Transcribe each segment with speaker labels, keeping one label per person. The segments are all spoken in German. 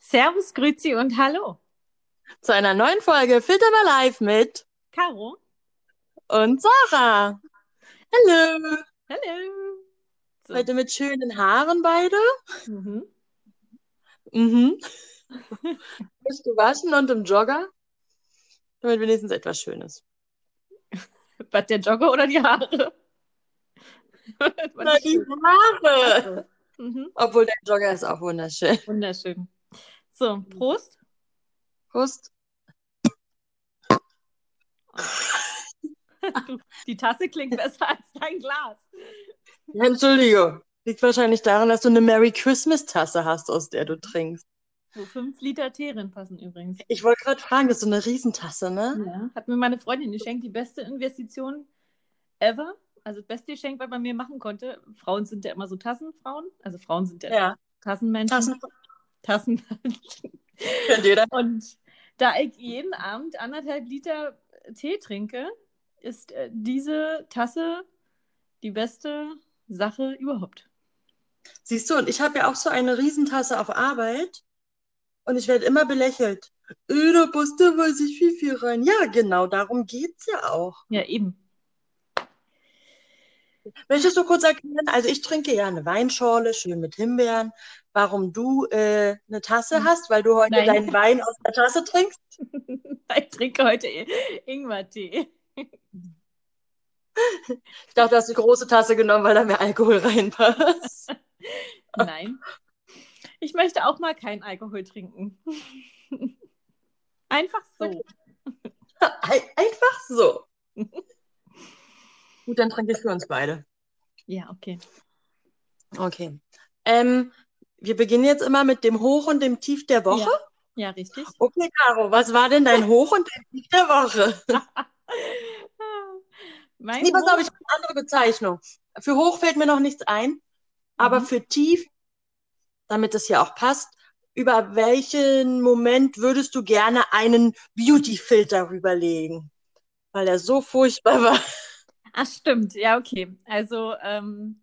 Speaker 1: Servus, Grüezi und Hallo.
Speaker 2: Zu einer neuen Folge Filter mal live mit
Speaker 1: Caro.
Speaker 2: und Sarah. Hallo.
Speaker 1: Hallo. So.
Speaker 2: Heute mit schönen Haaren beide.
Speaker 1: Mhm.
Speaker 2: Mhm. Frisch gewaschen und im Jogger. Damit wenigstens etwas Schönes.
Speaker 1: Was, der Jogger oder die Haare?
Speaker 2: Na, die Haare.
Speaker 1: Mhm.
Speaker 2: Obwohl der Jogger ist auch wunderschön.
Speaker 1: Wunderschön. So, Prost.
Speaker 2: Prost.
Speaker 1: Du, die Tasse klingt besser als dein Glas.
Speaker 2: Ja, Entschuldige. Liegt wahrscheinlich daran, dass du eine Merry Christmas Tasse hast, aus der du trinkst.
Speaker 1: Wo fünf Liter Tee drin passen übrigens.
Speaker 2: Ich wollte gerade fragen, das ist so eine Riesentasse, ne?
Speaker 1: Ja. Hat mir meine Freundin geschenkt, die beste Investition ever. Also das beste Geschenk, was man mir machen konnte. Frauen sind ja immer so Tassenfrauen. Also Frauen sind ja,
Speaker 2: Ja.
Speaker 1: Tassenmenschen.
Speaker 2: Tassen Jeder.
Speaker 1: Und da ich jeden Abend anderthalb Liter Tee trinke, ist äh, diese Tasse die beste Sache überhaupt.
Speaker 2: Siehst du, und ich habe ja auch so eine Riesentasse auf Arbeit und ich werde immer belächelt. Äh, da passt da weiß ich viel, viel rein. Ja, genau, darum geht's ja auch.
Speaker 1: Ja, eben.
Speaker 2: Möchtest du kurz erklären? Also ich trinke ja eine Weinschorle, schön mit Himbeeren. Warum du äh, eine Tasse hast, weil du heute
Speaker 1: Nein.
Speaker 2: deinen Wein aus der Tasse trinkst?
Speaker 1: Ich trinke heute Ingwer-Tee.
Speaker 2: Ich dachte, du hast die große Tasse genommen, weil da mehr Alkohol reinpasst.
Speaker 1: Nein. Ich möchte auch mal keinen Alkohol trinken. Einfach so.
Speaker 2: Ein- Einfach so. Gut, dann trinke ich für uns beide.
Speaker 1: Ja, okay.
Speaker 2: Okay. Ähm, wir beginnen jetzt immer mit dem Hoch und dem Tief der Woche.
Speaker 1: Ja, richtig.
Speaker 2: Okay, Caro, was war denn dein Hoch und dein Tief der Woche?
Speaker 1: Mein
Speaker 2: Nee, pass auf, ich habe eine andere Bezeichnung. Für hoch fällt mir noch nichts ein, aber
Speaker 1: Mhm.
Speaker 2: für tief, damit es ja auch passt, über welchen Moment würdest du gerne einen Beauty-Filter rüberlegen? Weil er so furchtbar war.
Speaker 1: Ach, stimmt. Ja, okay. Also ähm,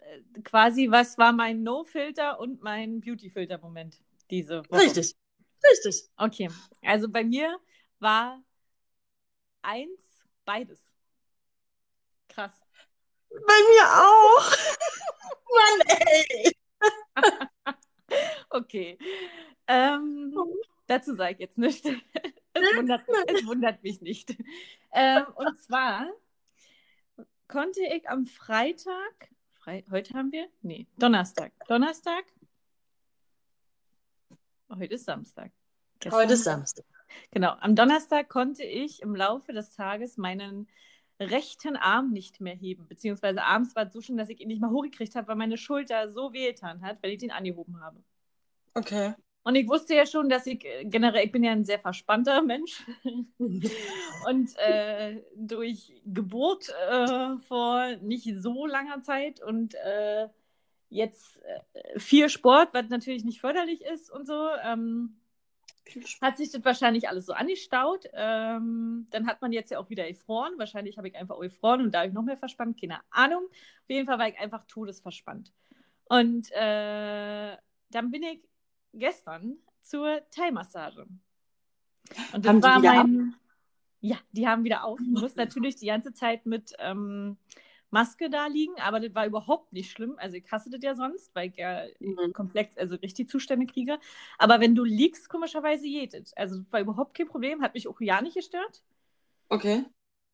Speaker 1: äh, quasi, was war mein No-Filter und mein Beauty-Filter-Moment diese Woche?
Speaker 2: Richtig, richtig.
Speaker 1: Okay. Also bei mir war eins beides. Krass.
Speaker 2: Bei mir auch. Mann, ey.
Speaker 1: Okay. Ähm, dazu sage ich jetzt nicht. Es wundert, es wundert mich nicht. Ähm, und zwar konnte ich am Freitag, Frei, heute haben wir? Nee, Donnerstag. Donnerstag? Heute ist Samstag. Gestern-
Speaker 2: Heute ist Samstag.
Speaker 1: Genau, am Donnerstag konnte ich im Laufe des Tages meinen rechten Arm nicht mehr heben, beziehungsweise abends war es so schön, dass ich ihn nicht mal hochgekriegt habe, weil meine Schulter so wehgetan hat, weil ich den angehoben habe.
Speaker 2: Okay.
Speaker 1: Und ich wusste ja schon, dass ich äh, generell, ich bin ja ein sehr verspannter Mensch und äh, durch Geburt äh, vor nicht so langer Zeit und äh, jetzt äh, viel Sport, was natürlich nicht förderlich ist und so, ähm, hat sich das wahrscheinlich alles so angestaut. Ähm, dann hat man jetzt ja auch wieder Ephron. Wahrscheinlich habe ich einfach Ephron und dadurch noch mehr verspannt. Keine Ahnung. Auf jeden Fall war ich einfach todesverspannt. Und äh, dann bin ich gestern zur Thai-Massage. Und das
Speaker 2: Haben
Speaker 1: war mein. Ja, die haben wieder auf. Ich muss natürlich die ganze Zeit mit ähm, Maske da liegen, aber das war überhaupt nicht schlimm. Also ich hasse das ja sonst, weil ich ja
Speaker 2: Mhm.
Speaker 1: komplex, also richtig Zustände kriege. Aber wenn du liegst, komischerweise geht es. Also das war überhaupt kein Problem, hat mich auch ja nicht gestört.
Speaker 2: Okay.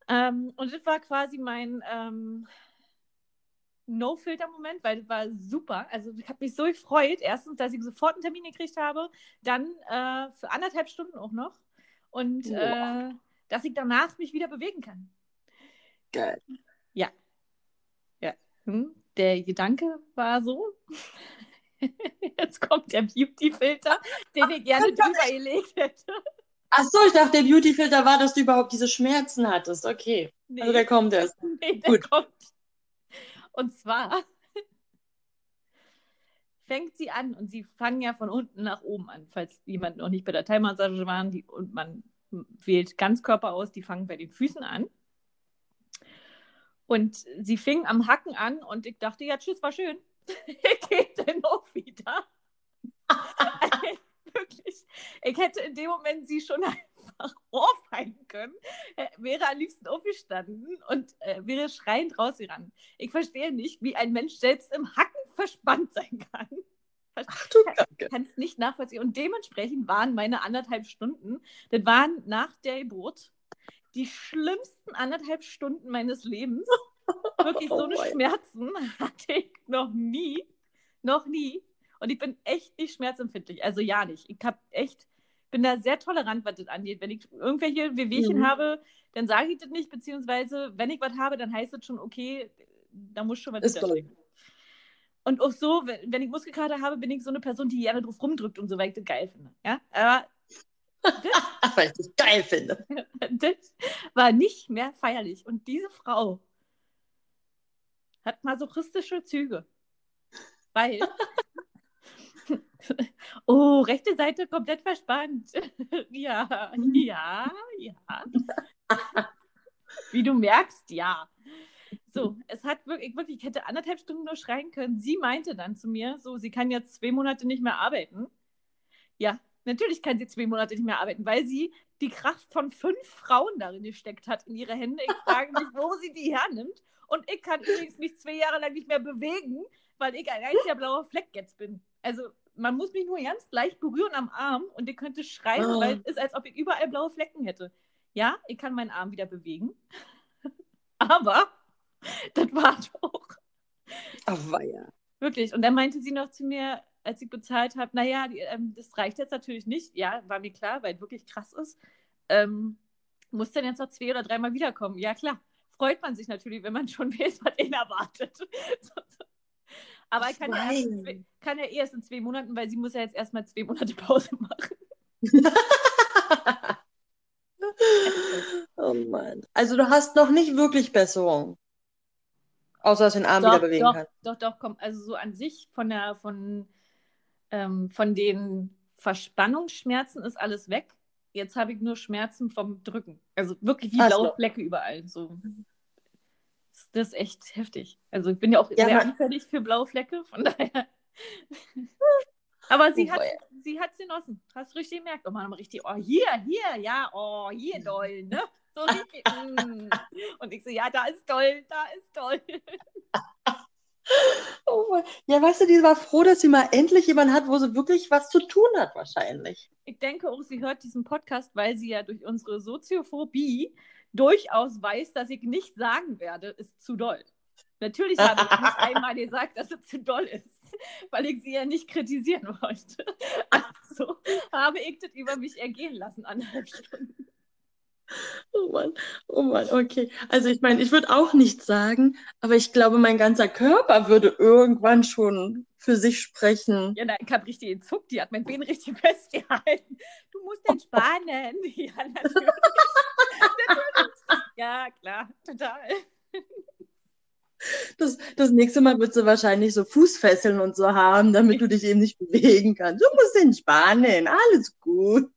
Speaker 1: Ähm, und das war quasi mein ähm, No-Filter-Moment, weil das war super. Also ich habe mich so gefreut. Erstens, dass ich sofort einen Termin gekriegt habe, dann äh, für anderthalb Stunden auch noch. Und äh, dass ich danach mich wieder bewegen kann.
Speaker 2: Geil.
Speaker 1: Ja. Ja. Hm? Der Gedanke war so. Jetzt kommt der Beauty-Filter, den ich gerne drüber gelegt hätte.
Speaker 2: Ach so, ich dachte, der Beauty-Filter war, dass du überhaupt diese Schmerzen hattest. Okay.
Speaker 1: Nee,
Speaker 2: Also der kommt erst.
Speaker 1: nee, der
Speaker 2: gut.
Speaker 1: kommt. Und zwar fängt sie an und sie fangen ja von unten nach oben an, falls jemand noch nicht bei der Thai-Massage war und man wählt Ganzkörper aus, die fangen bei den Füßen an. Und sie fing am Hacken an und ich dachte, ja, tschüss, war schön. Geht denn auch wieder? Wirklich. Ich hätte in dem Moment sie schon einfach ohrfeigen können, äh, wäre am liebsten aufgestanden und äh, wäre schreiend rausgerannt. Ich verstehe nicht, wie ein Mensch selbst im Hacken verspannt sein kann. Ach du Kacke. Kann es nicht nachvollziehen. Und dementsprechend waren meine anderthalb Stunden, das waren nach der Geburt die schlimmsten anderthalb Stunden meines Lebens. Wirklich so eine oh Schmerzen hatte ich noch nie. Noch nie. Und ich bin echt nicht schmerzempfindlich. Also ja nicht. Ich habe echt, bin da sehr tolerant, was das angeht. Wenn ich irgendwelche Wehwehchen mhm. habe, dann sage ich das nicht, beziehungsweise wenn ich was habe, dann heißt es schon, okay, da muss schon was hinterstecken. Und auch so, wenn, wenn ich Muskelkater habe, bin ich so eine Person, die gerne drauf rumdrückt und so, weil ich das geil finde. Ja? Aber
Speaker 2: das, weil ich das geil finde.
Speaker 1: das war nicht mehr feierlich. Und diese Frau hat masochistische Züge. Weil. oh, rechte Seite komplett verspannt. ja, ja, ja. Wie du merkst, ja. So, es hat wirklich, wirklich, ich hätte anderthalb Stunden nur schreien können. Sie meinte dann zu mir, so, sie kann jetzt zwei Monate nicht mehr arbeiten. Ja, natürlich kann sie zwei Monate nicht mehr arbeiten, weil sie die Kraft von fünf Frauen darin gesteckt hat in ihre Hände. Ich frage mich, wo sie die hernimmt. Und ich kann übrigens mich zwei Jahre lang nicht mehr bewegen, weil ich ein einziger blauer Fleck jetzt bin. Also man muss mich nur ganz leicht berühren am Arm und ihr könnte schreien, oh. weil es ist, als ob ich überall blaue Flecken hätte. Ja, ich kann meinen Arm wieder bewegen. Aber das war doch.
Speaker 2: Ach, war ja.
Speaker 1: Wirklich. Und dann meinte sie noch zu mir, als ich bezahlt habe, naja, die, ähm, das reicht jetzt natürlich nicht. Ja, war mir klar, weil es wirklich krass ist. Ähm, muss dann jetzt noch zwei oder dreimal wiederkommen? Ja, klar. Freut man sich natürlich, wenn man schon weiß, was ihn erwartet. Aber ich kann ja, zwei, kann ja erst in zwei Monaten, weil sie muss ja jetzt erstmal zwei Monate Pause machen.
Speaker 2: oh Mann. Also du hast noch nicht wirklich Besserung. Außer dass du den Arm doch, wieder bewegen
Speaker 1: doch,
Speaker 2: kannst.
Speaker 1: Doch, doch, komm. Also so an sich von der, von, ähm, von den Verspannungsschmerzen ist alles weg. Jetzt habe ich nur Schmerzen vom Drücken. Also wirklich wie blaue Flecke überall. So. Das ist echt heftig. Also ich bin ja auch ja, sehr anfällig für blaue Flecke, von daher. Aber sie oh, hat sie hat's genossen. Hast du richtig gemerkt. Oh man, richtig, oh hier, hier, ja, oh, hier doll, ne? So richtig, mm. Und ich so, ja, da ist toll, da ist toll.
Speaker 2: Oh ja, weißt du, die war froh, dass sie mal endlich jemanden hat, wo sie wirklich was zu tun hat, wahrscheinlich.
Speaker 1: Ich denke auch, sie hört diesen Podcast, weil sie ja durch unsere Soziophobie durchaus weiß, dass ich nicht sagen werde, ist zu doll. Natürlich habe ich nicht einmal gesagt, dass es zu doll ist, weil ich sie ja nicht kritisieren wollte. Also habe ich das über mich ergehen lassen, anderthalb Stunden.
Speaker 2: Oh Mann, oh Mann, okay. Also ich meine, ich würde auch nichts sagen, aber ich glaube, mein ganzer Körper würde irgendwann schon für sich sprechen.
Speaker 1: Ja, nein, ich habe richtig gezuckt, die hat mein Bein richtig festgehalten. Du musst entspannen. Ja, natürlich. Ja, klar, total.
Speaker 2: Das, das nächste Mal wird sie wahrscheinlich so Fußfesseln und so haben, damit du dich eben nicht bewegen kannst. Du musst entspannen, alles gut.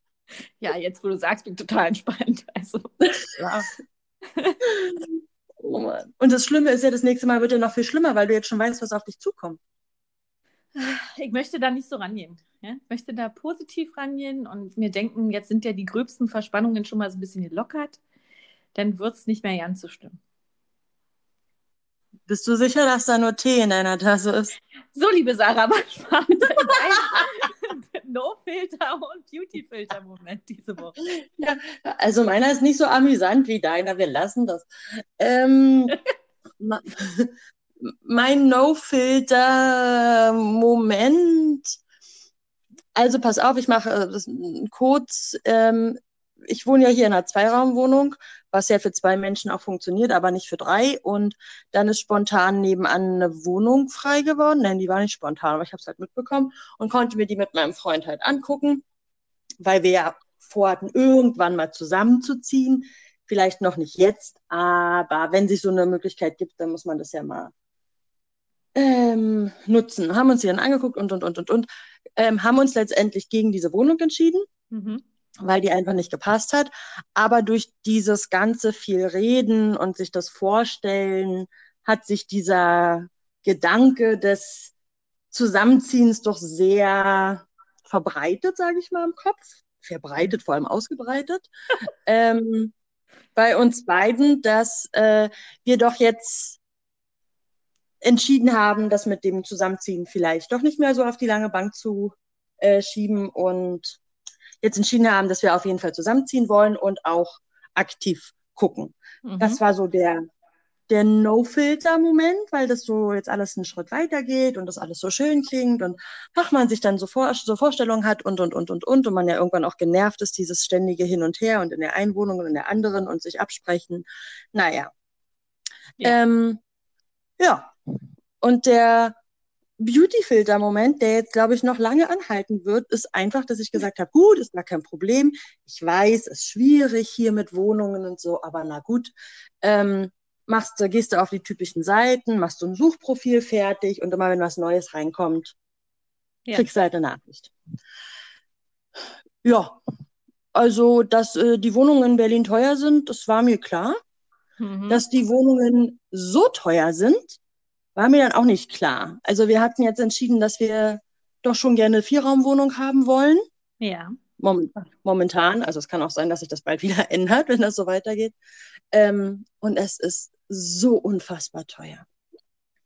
Speaker 1: Ja, jetzt wo du sagst, bin ich total entspannt. Also, ja.
Speaker 2: oh Mann. Und das Schlimme ist ja, das nächste Mal wird ja noch viel schlimmer, weil du jetzt schon weißt, was auf dich zukommt.
Speaker 1: Ich möchte da nicht so rangehen. Ja? Ich möchte da positiv rangehen und mir denken, jetzt sind ja die gröbsten Verspannungen schon mal so ein bisschen gelockert. Dann wird es nicht mehr ganz so schlimm.
Speaker 2: Bist du sicher, dass da nur Tee in deiner Tasse ist?
Speaker 1: So, liebe Sarah, manchmal No-Filter und Beauty-Filter-Moment diese Woche.
Speaker 2: Ja, also meiner ist nicht so amüsant wie deiner. Wir lassen das. Ähm, mein No-Filter-Moment. Also pass auf, ich mache äh, das kurz. Ähm, ich wohne ja hier in einer Zweiraumwohnung, was ja für zwei Menschen auch funktioniert, aber nicht für drei. Und dann ist spontan nebenan eine Wohnung frei geworden. Nein, die war nicht spontan, aber ich habe es halt mitbekommen und konnte mir die mit meinem Freund halt angucken, weil wir ja vorhatten, irgendwann mal zusammenzuziehen. Vielleicht noch nicht jetzt, aber wenn sich so eine Möglichkeit gibt, dann muss man das ja mal ähm, nutzen. Haben uns die dann angeguckt und, und, und, und, und. Ähm, haben uns letztendlich gegen diese Wohnung entschieden. Mhm weil die einfach nicht gepasst hat. Aber durch dieses ganze viel Reden und sich das Vorstellen hat sich dieser Gedanke des Zusammenziehens doch sehr verbreitet, sage ich mal, im Kopf. verbreitet, vor allem ausgebreitet, ähm, bei uns beiden, dass äh, wir doch jetzt entschieden haben, das mit dem Zusammenziehen vielleicht doch nicht mehr so auf die lange Bank zu äh, schieben und jetzt entschieden haben, dass wir auf jeden Fall zusammenziehen wollen und auch aktiv gucken. Mhm. Das war so der der No-Filter-Moment, weil das so jetzt alles einen Schritt weiter geht und das alles so schön klingt und ach, man sich dann so, vor, so Vorstellungen hat und, und, und, und, und und man ja irgendwann auch genervt ist, dieses ständige Hin und Her und in der einen Wohnung und in der anderen und sich absprechen. Naja. Ja. Ähm, ja. Und der Beauty-Filter-Moment, der jetzt, glaube ich, noch lange anhalten wird, ist einfach, dass ich gesagt habe, gut, ist gar kein Problem. Ich weiß, es ist schwierig hier mit Wohnungen und so, aber na gut. Ähm, machst, gehst du auf die typischen Seiten, machst du ein Suchprofil fertig und immer wenn was Neues reinkommt, ja. kriegst du halt eine Nachricht. Ja, also, dass äh, die Wohnungen in Berlin teuer sind, das war mir klar. Mhm. Dass die Wohnungen so teuer sind, war mir dann auch nicht klar. Also wir hatten jetzt entschieden, dass wir doch schon gerne eine Vierraumwohnung haben wollen.
Speaker 1: Ja.
Speaker 2: momentan, also es kann auch sein, dass sich das bald wieder ändert, wenn das so weitergeht. Ähm, und es ist so unfassbar teuer.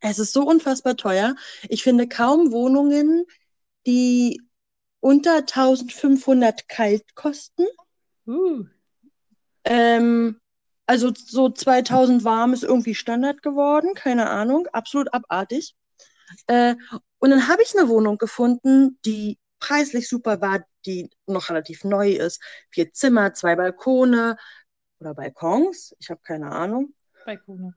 Speaker 2: Es ist so unfassbar teuer. Ich finde kaum Wohnungen, die unter 1500 kalt kosten. Uh. Ähm, also so 2000 warm ist irgendwie Standard geworden, keine Ahnung, absolut abartig. Äh, und dann habe ich eine Wohnung gefunden, die preislich super war, die noch relativ neu ist. Vier Zimmer, zwei Balkone oder Balkons, ich habe keine Ahnung.
Speaker 1: Balkone.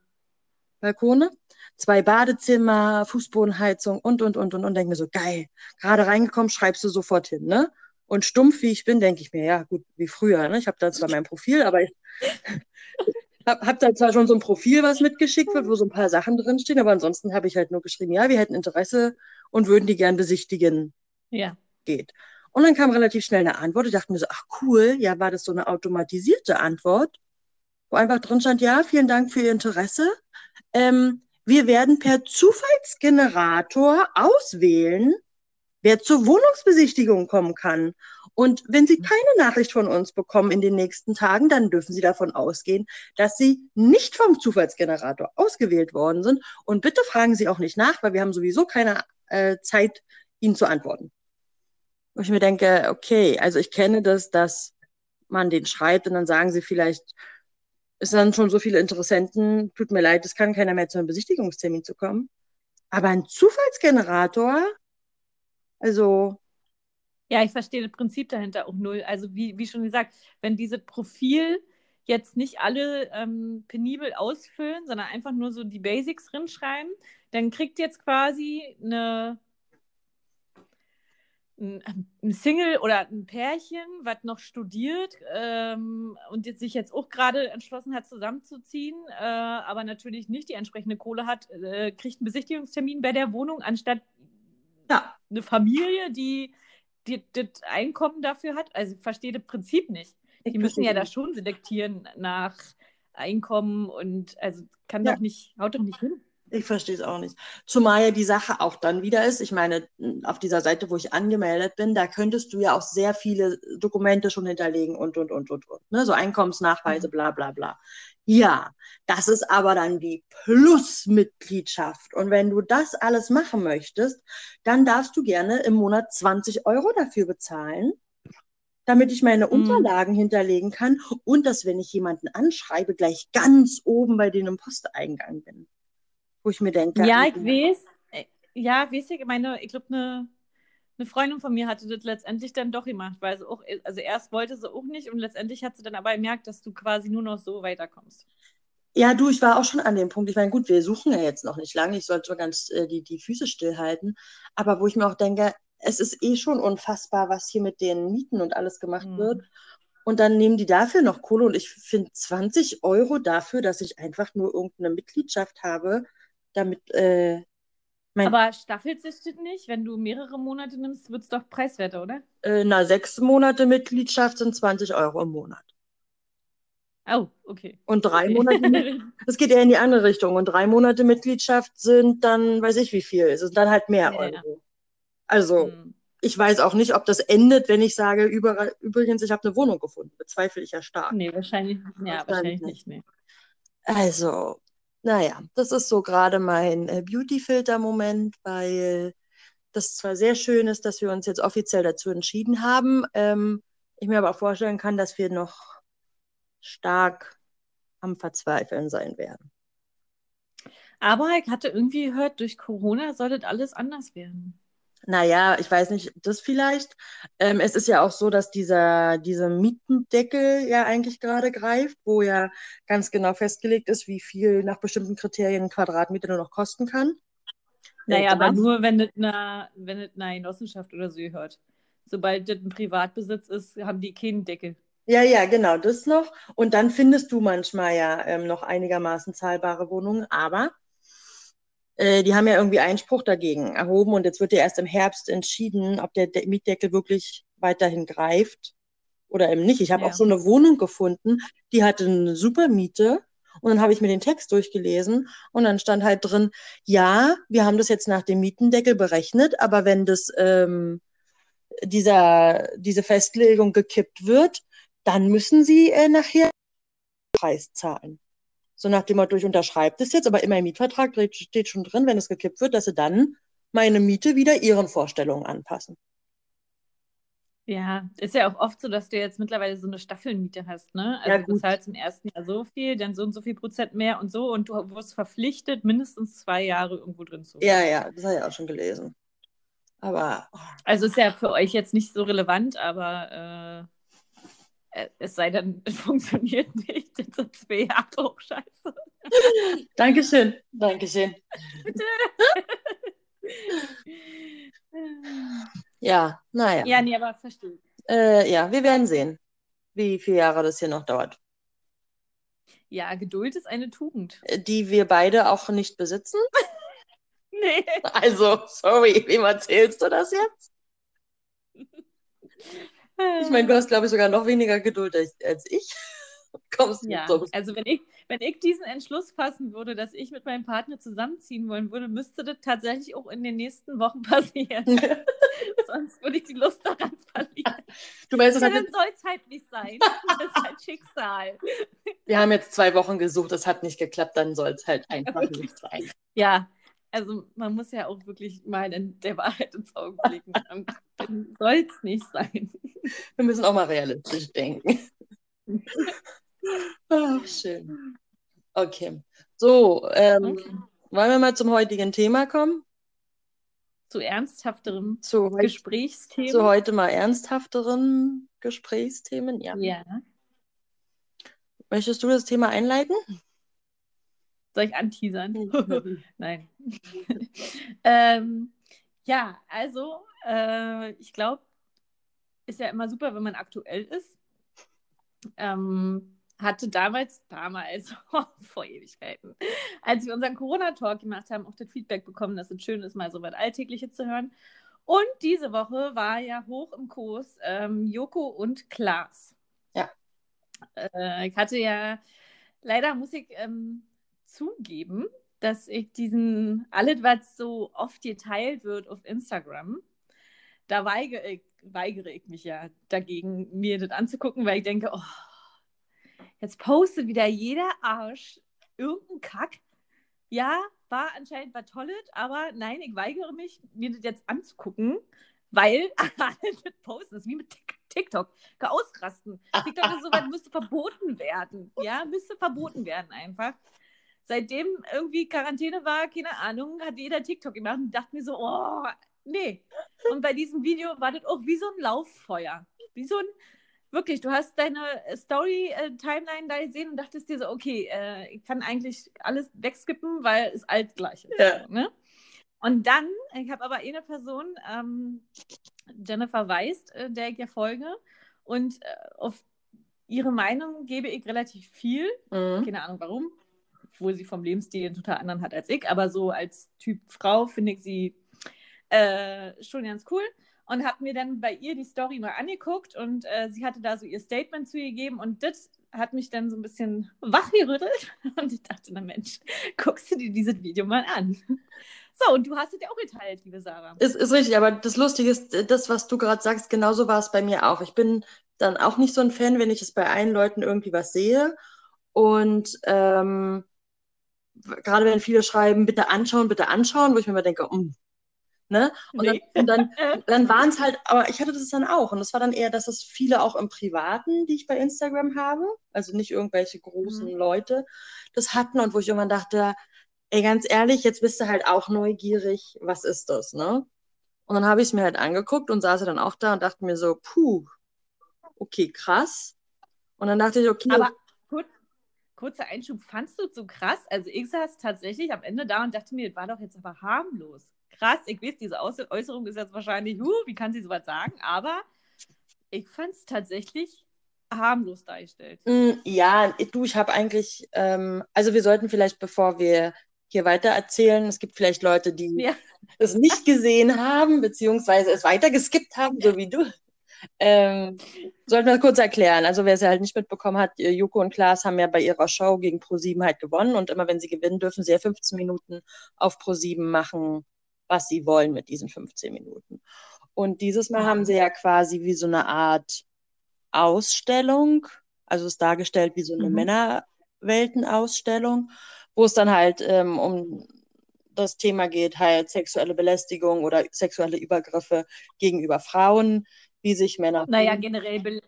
Speaker 2: Balkone, zwei Badezimmer, Fußbodenheizung und, und, und, und, und, denke mir so, geil, gerade reingekommen, schreibst du sofort hin, ne? Und stumpf wie ich bin, denke ich mir, ja, gut, wie früher, ne? Ich habe da zwar mein Profil, aber ich habe hab da zwar schon so ein Profil, was mitgeschickt wird, wo so ein paar Sachen drinstehen, aber ansonsten habe ich halt nur geschrieben, ja, wir hätten Interesse und würden die gern besichtigen.
Speaker 1: Ja.
Speaker 2: Geht. Und dann kam relativ schnell eine Antwort. Ich dachte mir so, ach cool, ja, war das so eine automatisierte Antwort? wo einfach drin stand, ja, vielen Dank für Ihr Interesse. Ähm, wir werden per Zufallsgenerator auswählen, wer zur Wohnungsbesichtigung kommen kann. Und wenn Sie keine Nachricht von uns bekommen in den nächsten Tagen, dann dürfen Sie davon ausgehen, dass Sie nicht vom Zufallsgenerator ausgewählt worden sind. Und bitte fragen Sie auch nicht nach, weil wir haben sowieso keine äh, Zeit, Ihnen zu antworten. Und ich mir denke, okay, also ich kenne das, dass man den schreibt und dann sagen Sie vielleicht, es sind schon so viele Interessenten, tut mir leid, es kann keiner mehr zu einem Besichtigungstermin zu kommen. Aber ein Zufallsgenerator, also.
Speaker 1: Ja, ich verstehe das Prinzip dahinter auch null. Also wie, wie schon gesagt, wenn dieses Profil jetzt nicht alle ähm, penibel ausfüllen, sondern einfach nur so die Basics drin schreiben, dann kriegt jetzt quasi eine ein, Single oder ein Pärchen, was noch studiert ähm, und jetzt sich jetzt auch gerade entschlossen hat, zusammenzuziehen, äh, aber natürlich nicht die entsprechende Kohle hat, äh, kriegt einen Besichtigungstermin bei der Wohnung, anstatt ja. eine Familie, die, die das Einkommen dafür hat. Also ich verstehe das Prinzip nicht. Die müssen ja da schon selektieren nach Einkommen und also kann ja. doch nicht, haut doch nicht hin.
Speaker 2: Ich verstehe es auch nicht. Zumal ja die Sache auch dann wieder ist, ich meine, auf dieser Seite, wo ich angemeldet bin, da könntest du ja auch sehr viele Dokumente schon hinterlegen und, und, und, und, und. Ne? So Einkommensnachweise, mhm. bla, bla, bla. Ja, das ist aber dann die Plusmitgliedschaft. Und wenn du das alles machen möchtest, dann darfst du gerne im Monat 20 Euro dafür bezahlen, damit ich meine mhm. Unterlagen hinterlegen kann und dass, wenn ich jemanden anschreibe, gleich ganz oben bei denen im Posteingang bin wo ich mir denke.
Speaker 1: Ja, ich weiß, äh, ja, weiß ich, meine, ich glaube, eine, eine Freundin von mir hatte das letztendlich dann doch gemacht, weil sie auch, also erst wollte sie auch nicht und letztendlich hat sie dann aber gemerkt, dass du quasi nur noch so weiterkommst.
Speaker 2: Ja, du, ich war auch schon an dem Punkt. Ich meine, gut, wir suchen ja jetzt noch nicht lange. Ich sollte schon ganz äh, die, die Füße stillhalten. Aber wo ich mir auch denke, es ist eh schon unfassbar, was hier mit den Mieten und alles gemacht mhm. wird. Und dann nehmen die dafür noch Kohle. Und ich finde 20 Euro dafür, dass ich einfach nur irgendeine Mitgliedschaft habe, damit. Äh,
Speaker 1: Aber staffelt sich das nicht? Wenn du mehrere Monate nimmst, wird es doch preiswerter, oder?
Speaker 2: Äh, na, sechs Monate Mitgliedschaft sind 20 Euro im Monat.
Speaker 1: Oh, okay.
Speaker 2: Und drei okay. Monate, es geht eher in die andere Richtung. Und drei Monate Mitgliedschaft sind dann, weiß ich wie viel, es sind dann halt mehr ja, Euro. Ja. Also, hm. ich weiß auch nicht, ob das endet, wenn ich sage, über, übrigens, ich habe eine Wohnung gefunden. Bezweifle ich ja stark.
Speaker 1: Nee, wahrscheinlich, ja, wahrscheinlich nicht. Nee.
Speaker 2: Also, naja, das ist so gerade mein äh, Beauty-Filter-Moment, weil das zwar sehr schön ist, dass wir uns jetzt offiziell dazu entschieden haben, ähm, ich mir aber auch vorstellen kann, dass wir noch stark am Verzweifeln sein werden.
Speaker 1: Aber ich hatte irgendwie gehört, durch Corona soll das alles anders werden.
Speaker 2: Naja, ich weiß nicht, das vielleicht. Ähm, es ist ja auch so, dass dieser, dieser Mietendeckel ja eigentlich gerade greift, wo ja ganz genau festgelegt ist, wie viel nach bestimmten Kriterien ein Quadratmeter nur noch kosten kann.
Speaker 1: Naja, aber nur, wenn es einer wenn eine Genossenschaft oder so gehört. Sobald das ein Privatbesitz ist, haben die keinen Deckel.
Speaker 2: Ja, ja, genau, das noch. Und dann findest du manchmal ja ähm, noch einigermaßen zahlbare Wohnungen, aber äh, die haben ja irgendwie Einspruch dagegen erhoben und jetzt wird ja erst im Herbst entschieden, ob der De Mietdeckel wirklich weiterhin greift oder eben nicht. Ich habe ja. auch so eine Wohnung gefunden, die hatte eine super Miete und dann habe ich mir den Text durchgelesen und dann stand halt drin, ja, wir haben das jetzt nach dem Mietendeckel berechnet, aber wenn das ähm, dieser, diese Festlegung gekippt wird, dann müssen sie äh, nachher Preis zahlen. So nach dem Motto, ich unterschreibe das jetzt, aber in meinem Mietvertrag steht schon drin, wenn es gekippt wird, dass sie dann meine Miete wieder ihren Vorstellungen anpassen.
Speaker 1: Ja, ist ja auch oft so, dass du jetzt mittlerweile so eine Staffelmiete hast, ne? Also ja, du zahlst im ersten Jahr so viel, dann so und so viel Prozent mehr und so und du wirst verpflichtet, mindestens zwei Jahre irgendwo drin zu
Speaker 2: sein. Ja, ja, das habe ich auch schon gelesen. Aber.
Speaker 1: Oh. Also ist ja für euch jetzt nicht so relevant, aber äh, es sei denn, es funktioniert nicht, dann sind zwei Jahre auch scheiße.
Speaker 2: Dankeschön, Dankeschön. Bitte. Ja, naja.
Speaker 1: Ja, nee, aber verstehe.
Speaker 2: Äh, ja, wir werden sehen, wie viele Jahre das hier noch dauert.
Speaker 1: Ja, Geduld ist eine Tugend.
Speaker 2: Äh, die wir beide auch nicht besitzen.
Speaker 1: nee.
Speaker 2: Also, sorry, wem erzählst du das jetzt? Ich meine, du hast, glaube ich, sogar noch weniger Geduld als, ich.
Speaker 1: Kommst ja, so. also wenn ich, wenn ich diesen Entschluss fassen würde, dass ich mit meinem Partner zusammenziehen wollen würde, müsste das tatsächlich auch in den nächsten Wochen passieren. Sonst würde ich die Lust daran verlieren.
Speaker 2: Du weißt, das
Speaker 1: ja, dann soll es halt nicht sein. Das ist halt Schicksal.
Speaker 2: Wir haben jetzt zwei Wochen gesucht, das hat nicht geklappt, dann soll es halt einfach ja, nicht sein.
Speaker 1: Ja, also man muss ja auch wirklich mal in der Wahrheit ins Auge blicken. Soll es nicht sein.
Speaker 2: Wir müssen auch mal realistisch denken. Ach, schön. Okay. So, ähm, okay. wollen wir mal zum heutigen Thema kommen?
Speaker 1: Zu ernsthafteren zu Gesprächsthemen?
Speaker 2: Zu heute mal ernsthafteren Gesprächsthemen, ja.
Speaker 1: Ja.
Speaker 2: Möchtest du das Thema einleiten?
Speaker 1: Soll ich anteasern? Nein. ähm, ja, also äh, ich glaube, ist ja immer super, wenn man aktuell ist. Ähm, hatte damals, damals, vor Ewigkeiten, als wir unseren Corona-Talk gemacht haben, auch das Feedback bekommen, dass es schön ist, mal so was Alltägliches zu hören. Und diese Woche war ja hoch im Kurs ähm, Joko und Klaas.
Speaker 2: Ja.
Speaker 1: Äh, ich hatte ja, leider muss ich ähm, zugeben, dass ich diesen, alles, was so oft geteilt wird auf Instagram, da weigere ich, weigere ich mich ja dagegen, mir das anzugucken, weil ich denke, oh, jetzt postet wieder jeder Arsch irgendeinen Kack. Ja, war anscheinend was Tolles, aber nein, ich weigere mich, mir das jetzt anzugucken, weil alle das posten. Ist wie mit TikTok. Ausrasten. TikTok ist so was, müsste verboten werden. Ja, müsste verboten werden einfach seitdem irgendwie Quarantäne war, keine Ahnung, hat jeder TikTok gemacht und dachte mir so, oh, nee. Und bei diesem Video war das auch wie so ein Lauffeuer. Wie so ein, wirklich, du hast deine Story-Timeline da gesehen und dachtest dir so, okay, äh, ich kann eigentlich alles wegskippen, weil es alt gleich ist. Ja. Ne? Und dann, ich habe aber eine Person, ähm, Jennifer Weist, äh, der ich ja folge, und äh, auf ihre Meinung gebe ich relativ viel. Mhm. Keine Ahnung warum obwohl sie vom Lebensstil einen total anderen hat als ich. Aber so als Typ Frau finde ich sie äh, schon ganz cool. Und habe mir dann bei ihr die Story mal angeguckt und äh, sie hatte da so ihr Statement zu ihr gegeben und das hat mich dann so ein bisschen wachgerüttelt und ich dachte, na Mensch, guckst du dir dieses Video mal an. So, und du hast es ja auch geteilt, liebe Sarah.
Speaker 2: Ist, ist richtig, aber das Lustige ist, das, was du gerade sagst, genauso war es bei mir auch. Ich bin dann auch nicht so ein Fan, wenn ich es bei allen Leuten irgendwie was sehe. Und ähm, gerade wenn viele schreiben, bitte anschauen, bitte anschauen, wo ich mir immer denke, mm, ne? Und
Speaker 1: Nee.
Speaker 2: dann, und dann, dann waren es halt, aber ich hatte das dann auch. Und das war dann eher, dass es viele auch im Privaten, die ich bei Instagram habe, also nicht irgendwelche großen
Speaker 1: Mhm.
Speaker 2: Leute, das hatten und wo ich irgendwann dachte, ey, ganz ehrlich, jetzt bist du halt auch neugierig, was ist das, ne? Und dann habe ich es mir halt angeguckt und saß dann auch da und dachte mir so, puh, okay, krass. Und dann dachte ich, okay,
Speaker 1: Aber kurzer Einschub, fandst du es so krass? Also ich saß tatsächlich am Ende da und dachte mir, das war doch jetzt aber harmlos. Krass, ich weiß, diese Aus Äußerung ist jetzt wahrscheinlich, huh, wie kann sie sowas sagen? Aber ich fand es tatsächlich harmlos dargestellt.
Speaker 2: Mm, Ja, du, ich habe eigentlich, ähm, also wir sollten vielleicht, bevor wir hier weiter erzählen, es gibt vielleicht Leute, die
Speaker 1: Ja.
Speaker 2: es nicht gesehen haben, beziehungsweise es weiter geskippt haben, so wie du. Ähm, sollten wir kurz erklären. Also wer es ja halt nicht mitbekommen hat, äh, Joko und Klaas haben ja bei ihrer Show gegen ProSieben halt gewonnen und immer wenn sie gewinnen, dürfen sie ja 15 Minuten auf ProSieben machen, was sie wollen mit diesen 15 Minuten. Und dieses Mal haben sie ja quasi wie so eine Art Ausstellung, also es ist dargestellt wie so eine
Speaker 1: Mhm.
Speaker 2: Männerweltenausstellung, wo es dann halt ähm, um das Thema geht, halt sexuelle Belästigung oder sexuelle Übergriffe gegenüber Frauen, wie sich Männer.
Speaker 1: Naja, generell, Be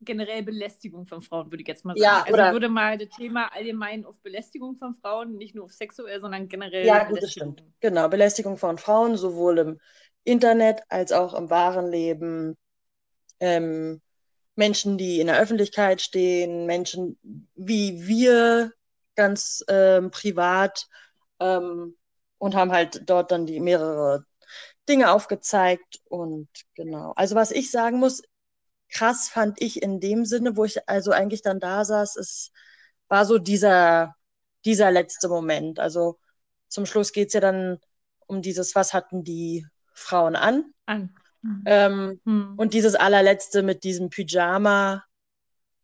Speaker 1: generell Belästigung von Frauen, würde ich jetzt mal sagen.
Speaker 2: Ja,
Speaker 1: also würde mal das Thema allgemein auf Belästigung von Frauen, nicht nur auf sexuell, sondern generell
Speaker 2: Ja, gut, das stimmt. Genau, Belästigung von Frauen, sowohl im Internet als auch im wahren Leben. Ähm, Menschen, die in der Öffentlichkeit stehen, Menschen wie wir ganz ähm, privat ähm, und haben halt dort dann die mehrere Dinge aufgezeigt und genau. Also was ich sagen muss, krass fand ich in dem Sinne, wo ich also eigentlich dann da saß, es war so dieser, dieser letzte Moment. Also zum Schluss geht's ja dann um dieses, was hatten die Frauen an?
Speaker 1: An.
Speaker 2: Ähm,
Speaker 1: Hm.
Speaker 2: und dieses allerletzte mit diesem Pyjama,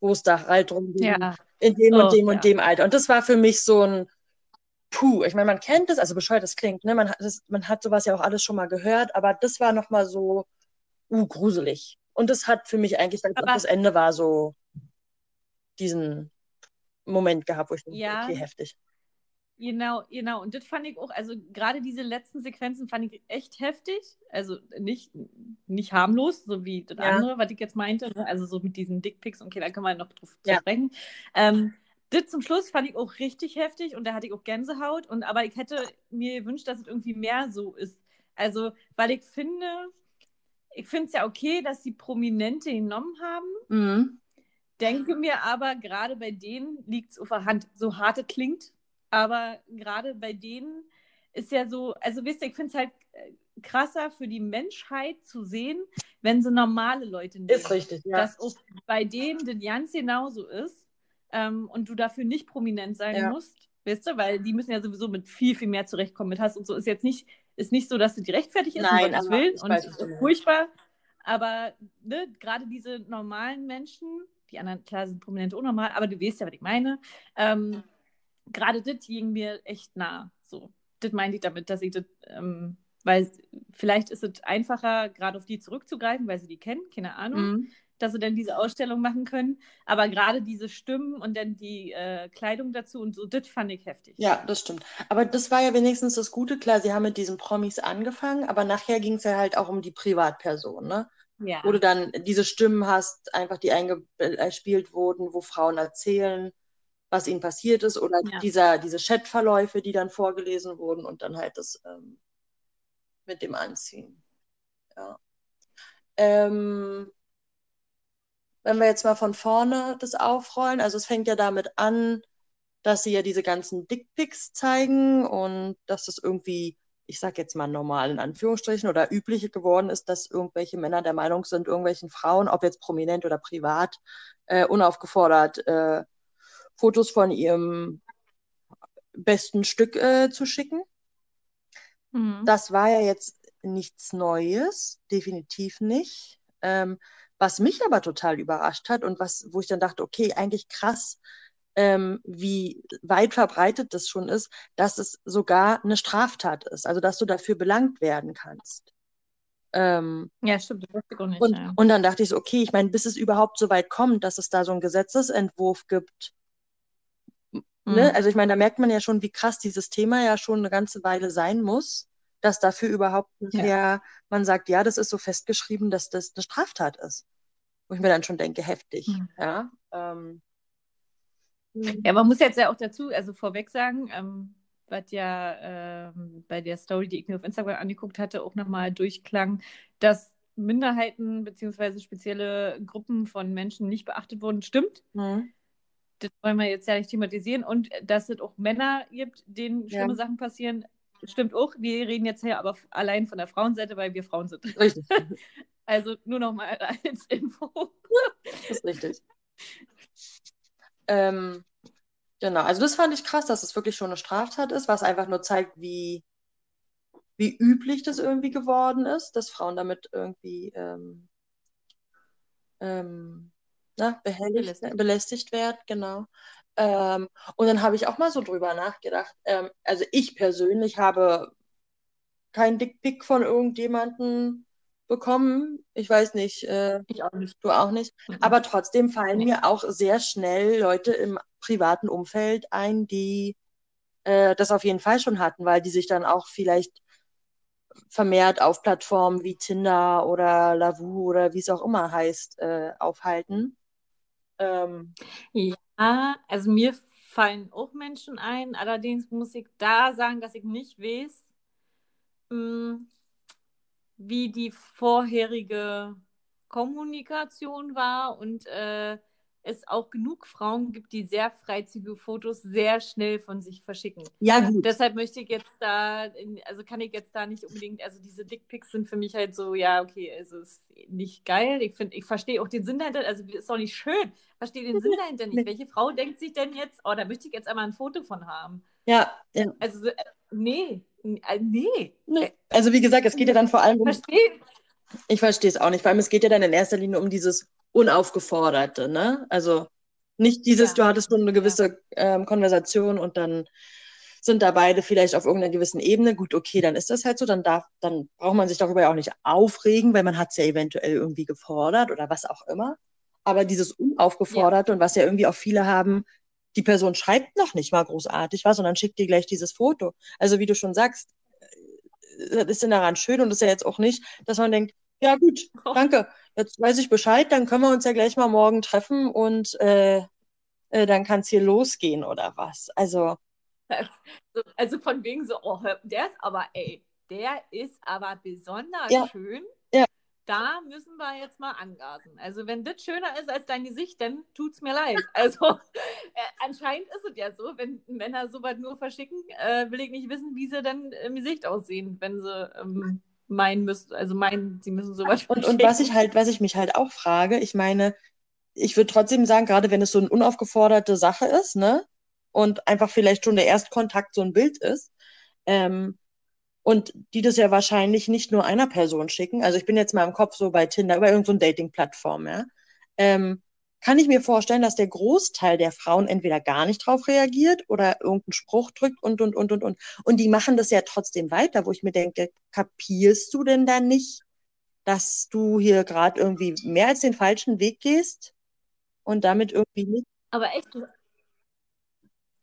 Speaker 2: wo es da halt drum ging,
Speaker 1: Ja,
Speaker 2: in dem
Speaker 1: Oh,
Speaker 2: und dem
Speaker 1: ja.
Speaker 2: und dem Alter. Und das war für mich so ein Puh. Ich meine, man kennt es, also bescheuert das klingt, ne? Man hat, das, man hat sowas ja auch alles schon mal gehört, aber das war nochmal so, uh, gruselig. Und das hat für mich eigentlich, als das Ende war, so diesen Moment gehabt, wo ich dachte,
Speaker 1: Ja.
Speaker 2: okay, heftig.
Speaker 1: Genau, genau. Und das fand ich auch, also gerade diese letzten Sequenzen fand ich echt heftig. Also nicht, nicht harmlos, so wie das
Speaker 2: Ja.
Speaker 1: andere, was ich jetzt meinte. Ne? Also so mit diesen Dickpics, okay, da können wir noch drauf
Speaker 2: Ja.
Speaker 1: sprechen. Ähm, das zum Schluss fand ich auch richtig heftig und da hatte ich auch Gänsehaut. Und aber ich hätte mir gewünscht, dass es irgendwie mehr so ist. Also, weil ich finde, ich finde es ja okay, dass die Prominente genommen haben.
Speaker 2: Mhm.
Speaker 1: Denke mir aber, gerade bei denen liegt es auf der Hand, so hart es klingt. Aber gerade bei denen ist ja so, also wisst ihr, ich finde es halt äh, krasser für die Menschheit zu sehen, wenn sie normale Leute nehmen.
Speaker 2: Ist richtig, ja.
Speaker 1: Dass auch bei denen das ganz genauso ist ähm, und du dafür nicht prominent sein
Speaker 2: Ja.
Speaker 1: musst, weißt du, weil die müssen ja sowieso mit viel, viel mehr zurechtkommen mit Hass und so. Ist jetzt nicht, ist nicht so, dass sie die rechtfertigt ist,
Speaker 2: Nein,
Speaker 1: um Gottes Willen und es
Speaker 2: du
Speaker 1: ist furchtbar. Aber ne, gerade diese normalen Menschen, die anderen, klar, sind prominent unnormal, aber du weißt ja, was ich meine. Ähm, gerade das ging mir echt nah. So, das meinte ich damit, dass ich das, ähm, weil vielleicht ist es einfacher, gerade auf die zurückzugreifen, weil sie die kennen, keine Ahnung,
Speaker 2: Mhm.
Speaker 1: Dass sie dann diese Ausstellung machen können. Aber gerade diese Stimmen und dann die äh, Kleidung dazu und so, das fand ich heftig.
Speaker 2: Ja, das stimmt. Aber das war ja wenigstens das Gute. Klar, sie haben mit diesen Promis angefangen, aber nachher ging es ja halt auch um die Privatperson, ne?
Speaker 1: Ja.
Speaker 2: Wo du dann diese Stimmen hast, einfach die eingespielt wurden, wo Frauen erzählen, was ihnen passiert ist, oder
Speaker 1: Ja.
Speaker 2: dieser, diese Chatverläufe, die dann vorgelesen wurden und dann halt das ähm, mit dem Anziehen. Ja. Ähm, wenn wir jetzt mal von vorne das aufrollen, also es fängt ja damit an, dass sie ja diese ganzen Dickpics zeigen und dass das irgendwie, ich sag jetzt mal normal in Anführungsstrichen oder üblich geworden ist, dass irgendwelche Männer der Meinung sind, irgendwelchen Frauen, ob jetzt prominent oder privat, äh, unaufgefordert äh, Fotos von ihrem besten Stück äh, zu schicken.
Speaker 1: Mhm.
Speaker 2: Das war ja jetzt nichts Neues, definitiv nicht. Ähm, was mich aber total überrascht hat und was, wo ich dann dachte, okay, eigentlich krass, ähm, wie weit verbreitet das schon ist, dass es sogar eine Straftat ist, also dass du dafür belangt werden kannst. Ähm,
Speaker 1: ja, stimmt, das wusste ich auch nicht.
Speaker 2: und,
Speaker 1: ja.
Speaker 2: und dann dachte ich so, okay, ich meine, bis es überhaupt so weit kommt, dass es da so einen Gesetzesentwurf gibt, ne?
Speaker 1: Mhm.
Speaker 2: Also ich meine, da merkt man ja schon, wie krass dieses Thema ja schon eine ganze Weile sein muss, dass dafür überhaupt nachher man sagt, ja, das ist so festgeschrieben, dass das eine Straftat ist. Wo ich mir dann schon denke, heftig.
Speaker 1: Mhm.
Speaker 2: Ja. Ähm,
Speaker 1: Ja, man muss jetzt ja auch dazu, also vorweg sagen, ähm, was ja ähm, bei der Story, die ich mir auf Instagram angeguckt hatte, auch nochmal durchklang, dass Minderheiten bzw. spezielle Gruppen von Menschen nicht beachtet wurden, stimmt.
Speaker 2: mhm.
Speaker 1: Das wollen wir jetzt ja nicht thematisieren. Und dass es auch Männer gibt, denen
Speaker 2: Ja.
Speaker 1: schlimme Sachen passieren, stimmt auch. Wir reden jetzt hier aber allein von der Frauenseite, weil wir Frauen sind.
Speaker 2: Richtig,
Speaker 1: Also nur nochmal als Info.
Speaker 2: das ist richtig. Ähm, genau, also das fand ich krass, dass es wirklich schon eine Straftat ist, was einfach nur zeigt, wie, wie üblich das irgendwie geworden ist, dass Frauen damit irgendwie ähm, ähm, na,
Speaker 1: Belästigt.
Speaker 2: belästigt werden, genau. Ähm, und dann habe ich auch mal so drüber nachgedacht. Ähm, also ich persönlich habe keinen Dickpick von irgendjemandem bekommen. Ich weiß nicht, äh,
Speaker 1: Ich auch nicht.
Speaker 2: du auch nicht.
Speaker 1: Mhm.
Speaker 2: Aber trotzdem fallen
Speaker 1: Nee.
Speaker 2: mir auch sehr schnell Leute im privaten Umfeld ein, die äh, das auf jeden Fall schon hatten, weil die sich dann auch vielleicht vermehrt auf Plattformen wie Tinder oder Lavu oder wie es auch immer heißt, äh, aufhalten. Ähm,
Speaker 1: Ja, also mir fallen auch Menschen ein. Allerdings muss ich da sagen, dass ich nicht weiß, mh, wie die vorherige Kommunikation war und äh, es auch genug Frauen gibt, die sehr freizügige Fotos sehr schnell von sich verschicken.
Speaker 2: ja, gut.
Speaker 1: Deshalb möchte ich jetzt da, in, also kann ich jetzt da nicht unbedingt, also diese Dickpics sind für mich halt so, ja, okay, es ist nicht geil. Ich finde, ich verstehe auch den Sinn dahinter, also ist doch nicht schön. Verstehe den Sinn dahinter nicht. Welche Frau denkt sich denn jetzt, oh, da möchte ich jetzt einmal ein Foto von haben?
Speaker 2: Ja, ja.
Speaker 1: Also, äh, nee, äh, nee.
Speaker 2: Nee. Also wie gesagt, es geht ja dann vor allem um,
Speaker 1: Verstehe.
Speaker 2: ich verstehe es auch nicht, vor allem es geht ja dann in erster Linie um dieses Unaufgeforderte, ne? Also nicht dieses,
Speaker 1: Ja.
Speaker 2: du hattest schon eine gewisse ähm, Konversation und dann sind da beide vielleicht auf irgendeiner gewissen Ebene. Gut, okay, dann ist das halt so, dann darf, dann braucht man sich darüber ja auch nicht aufregen, weil man hat es ja eventuell irgendwie gefordert oder was auch immer. Aber dieses Unaufgeforderte und was ja irgendwie auch viele haben, die Person schreibt noch nicht mal großartig was und dann schickt dir gleich dieses Foto. Also wie du schon sagst, äh, das ist denn daran schön und ist ja jetzt auch nicht, dass man denkt, ja gut,
Speaker 1: Oh.
Speaker 2: danke, jetzt weiß ich Bescheid, dann können wir uns ja gleich mal morgen treffen und äh, äh, dann kann es hier losgehen oder was. Also,
Speaker 1: So, Also von wegen so, oh, der ist aber, ey, der ist aber besonders
Speaker 2: Ja.
Speaker 1: schön.
Speaker 2: Ja.
Speaker 1: Da müssen wir jetzt mal angasen. Also wenn das schöner ist als dein Gesicht, dann tut's mir leid. Also äh, anscheinend ist es ja so, wenn Männer sowas nur verschicken, äh, will ich nicht wissen, wie sie dann im Gesicht aussehen, wenn sie ähm, meinen müssen, also meinen, sie müssen sowas
Speaker 2: und, und was ich halt, was ich mich halt auch frage, ich meine, ich würde trotzdem sagen, gerade wenn es so eine unaufgeforderte Sache ist, ne, und einfach vielleicht schon der Erstkontakt so ein Bild ist, ähm, und die das ja wahrscheinlich nicht nur einer Person schicken, also ich bin jetzt mal im Kopf so bei Tinder, über irgendeine so Dating-Plattform, ja, ähm, kann ich mir vorstellen, dass der Großteil der Frauen entweder gar nicht drauf reagiert oder irgendeinen Spruch drückt und, und, und, und, und. Und die machen das ja trotzdem weiter, wo ich mir denke, kapierst du denn da nicht, dass du hier gerade irgendwie mehr als den falschen Weg gehst und damit irgendwie nicht.
Speaker 1: Aber echt,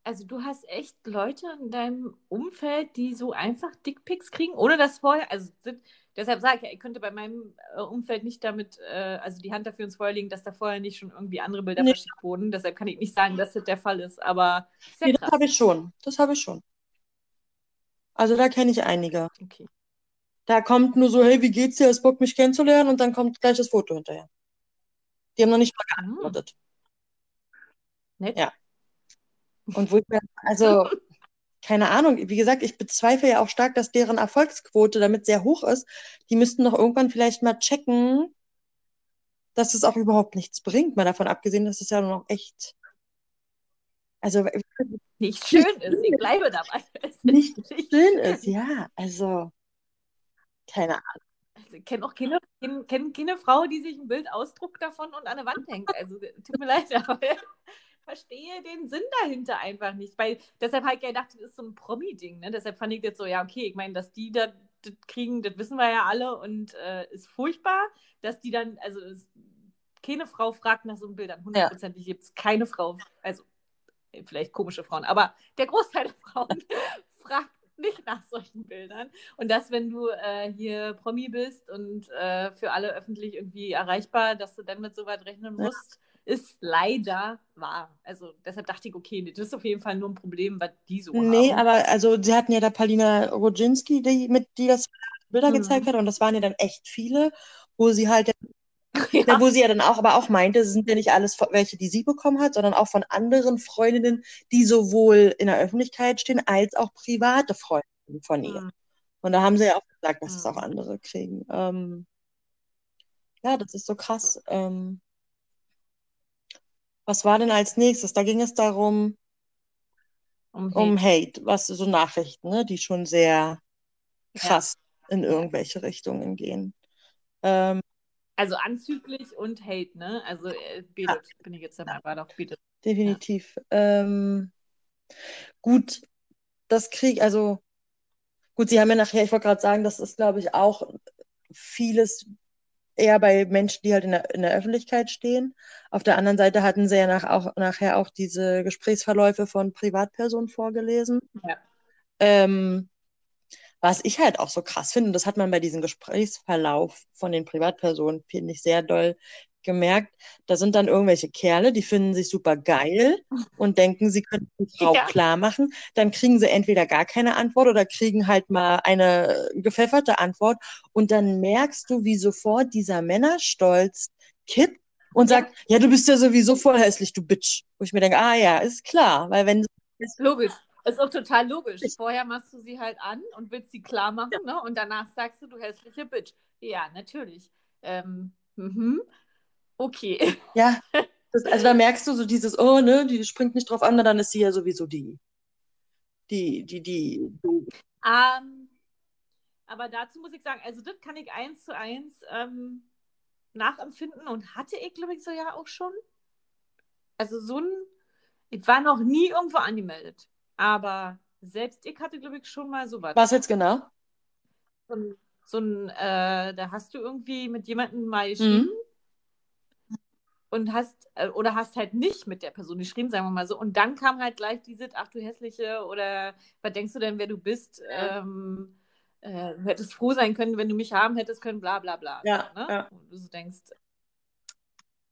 Speaker 1: also du hast echt Leute in deinem Umfeld, die so einfach Dickpics kriegen, ohne dass vorher, also sind, deshalb sage ich ja, ich könnte bei meinem äh, Umfeld nicht damit, äh, also die Hand dafür ins Feuer legen, dass da vorher nicht schon irgendwie andere Bilder
Speaker 2: Nee.
Speaker 1: verschickt wurden. Deshalb kann ich nicht sagen, dass das der Fall ist, aber ist ja
Speaker 2: Nee, das habe ich schon. Das habe ich schon. Also da kenne ich einige.
Speaker 1: Okay.
Speaker 2: Da kommt nur so, hey, wie geht's dir? Hast Bock, mich kennenzulernen? Und dann kommt gleich das Foto hinterher. Die haben noch nicht mal
Speaker 1: Hm,
Speaker 2: geantwortet.
Speaker 1: nett.
Speaker 2: Ja. Und wo ich mir, also, keine Ahnung, wie gesagt, ich bezweifle ja auch stark, dass deren Erfolgsquote damit sehr hoch ist. Die müssten doch irgendwann vielleicht mal checken, dass es auch überhaupt nichts bringt. Mal davon abgesehen, dass es ja noch echt, also
Speaker 1: Nicht schön ist, ich bleibe dabei.
Speaker 2: Nicht
Speaker 1: nicht
Speaker 2: schön ist, ja. Also, keine Ahnung.
Speaker 1: Also, ich kenne auch keine, kenn, kenn keine Frau, die sich ein Bild ausdruckt davon und an der Wand hängt. Also, tut mir leid, aber verstehe den Sinn dahinter einfach nicht. Weil deshalb habe ich gedacht, das ist so ein Promi-Ding. Ne? Deshalb fand ich jetzt so, ja, okay, ich meine, dass die da das kriegen, das wissen wir ja alle und äh, ist furchtbar, dass die dann, also es, keine Frau fragt nach so Bildern. Hundertprozentig ja. gibt es keine Frau, also vielleicht komische Frauen, aber der Großteil der Frauen fragt nicht nach solchen Bildern. Und dass, wenn du äh, hier Promi bist und äh, für alle öffentlich irgendwie erreichbar, dass du dann mit so weit rechnen musst. Ist leider wahr. Also deshalb dachte ich, okay, das ist auf jeden Fall nur ein Problem, was die so
Speaker 2: nee, haben. aber also sie hatten ja da Paulina Rodzinski, die, mit die das Bilder mhm. gezeigt hat und das waren ja dann echt viele, wo sie halt ja. wo sie ja dann auch, aber auch meinte, es sind ja nicht alles welche, die sie bekommen hat, sondern auch von anderen Freundinnen, die sowohl in der Öffentlichkeit stehen, als auch private Freundinnen von ihr. Mhm. Und da haben sie ja auch gesagt, dass mhm. es auch andere kriegen. Ähm, ja, das ist so krass. Ähm, was war denn als nächstes? Da ging es darum, um Hate, um Hate was so Nachrichten, ne, die schon sehr krass ja. in irgendwelche Richtungen gehen. Ähm,
Speaker 1: also anzüglich und Hate, ne? Also äh, betet, ja. bin ich jetzt dabei, war doch betet.
Speaker 2: Definitiv. Ja. Ähm, gut, das Krieg, also gut, Sie haben ja nachher, ich wollte gerade sagen, das ist, glaube ich, auch vieles eher bei Menschen, die halt in der, in der Öffentlichkeit stehen. Auf der anderen Seite hatten sie ja nach, auch, nachher auch diese Gesprächsverläufe von Privatpersonen vorgelesen. Ja. Ähm, was ich halt auch so krass finde, und das hat man bei diesem Gesprächsverlauf von den Privatpersonen, finde ich, sehr doll gemerkt, da sind dann irgendwelche Kerle, die finden sich super geil und denken, sie können die Frau ja. klar machen. Dann kriegen sie entweder gar keine Antwort oder kriegen halt mal eine gepfefferte Antwort. Und dann merkst du, wie sofort dieser Männerstolz kippt und sagt, ja, ja du bist ja sowieso voll hässlich, du Bitch. Wo ich mir denke, ah ja, ist klar, weil wenn
Speaker 1: Logisch. Ist auch total logisch. Vorher machst du sie halt an und willst sie klar machen, ja. ne? Und danach sagst du, du hässliche Bitch. Ja, natürlich. Ähm, mhm. Okay.
Speaker 2: Ja, das, also da merkst du so dieses, oh, ne, die springt nicht drauf an, dann ist sie ja sowieso die. Die, die, die.
Speaker 1: Um, ähm, aber dazu muss ich sagen, also das kann ich eins zu eins ähm, nachempfinden und hatte ich, glaube ich, so ja auch schon. Also so ein, ich war noch nie irgendwo angemeldet. Aber selbst ich hatte, glaube ich, schon mal so was.
Speaker 2: Was jetzt genau?
Speaker 1: So ein, so ein äh, da hast du irgendwie mit jemandem mal geschrieben mhm. Und hast, äh, oder hast halt nicht mit der Person geschrieben, sagen wir mal so. Und dann kam halt gleich diese, ach du hässliche, oder was denkst du denn, wer du bist? Ja. Ähm, äh, du hättest froh sein können, wenn du mich haben hättest können, bla bla bla.
Speaker 2: Ja, so, ne? ja.
Speaker 1: Und du so denkst,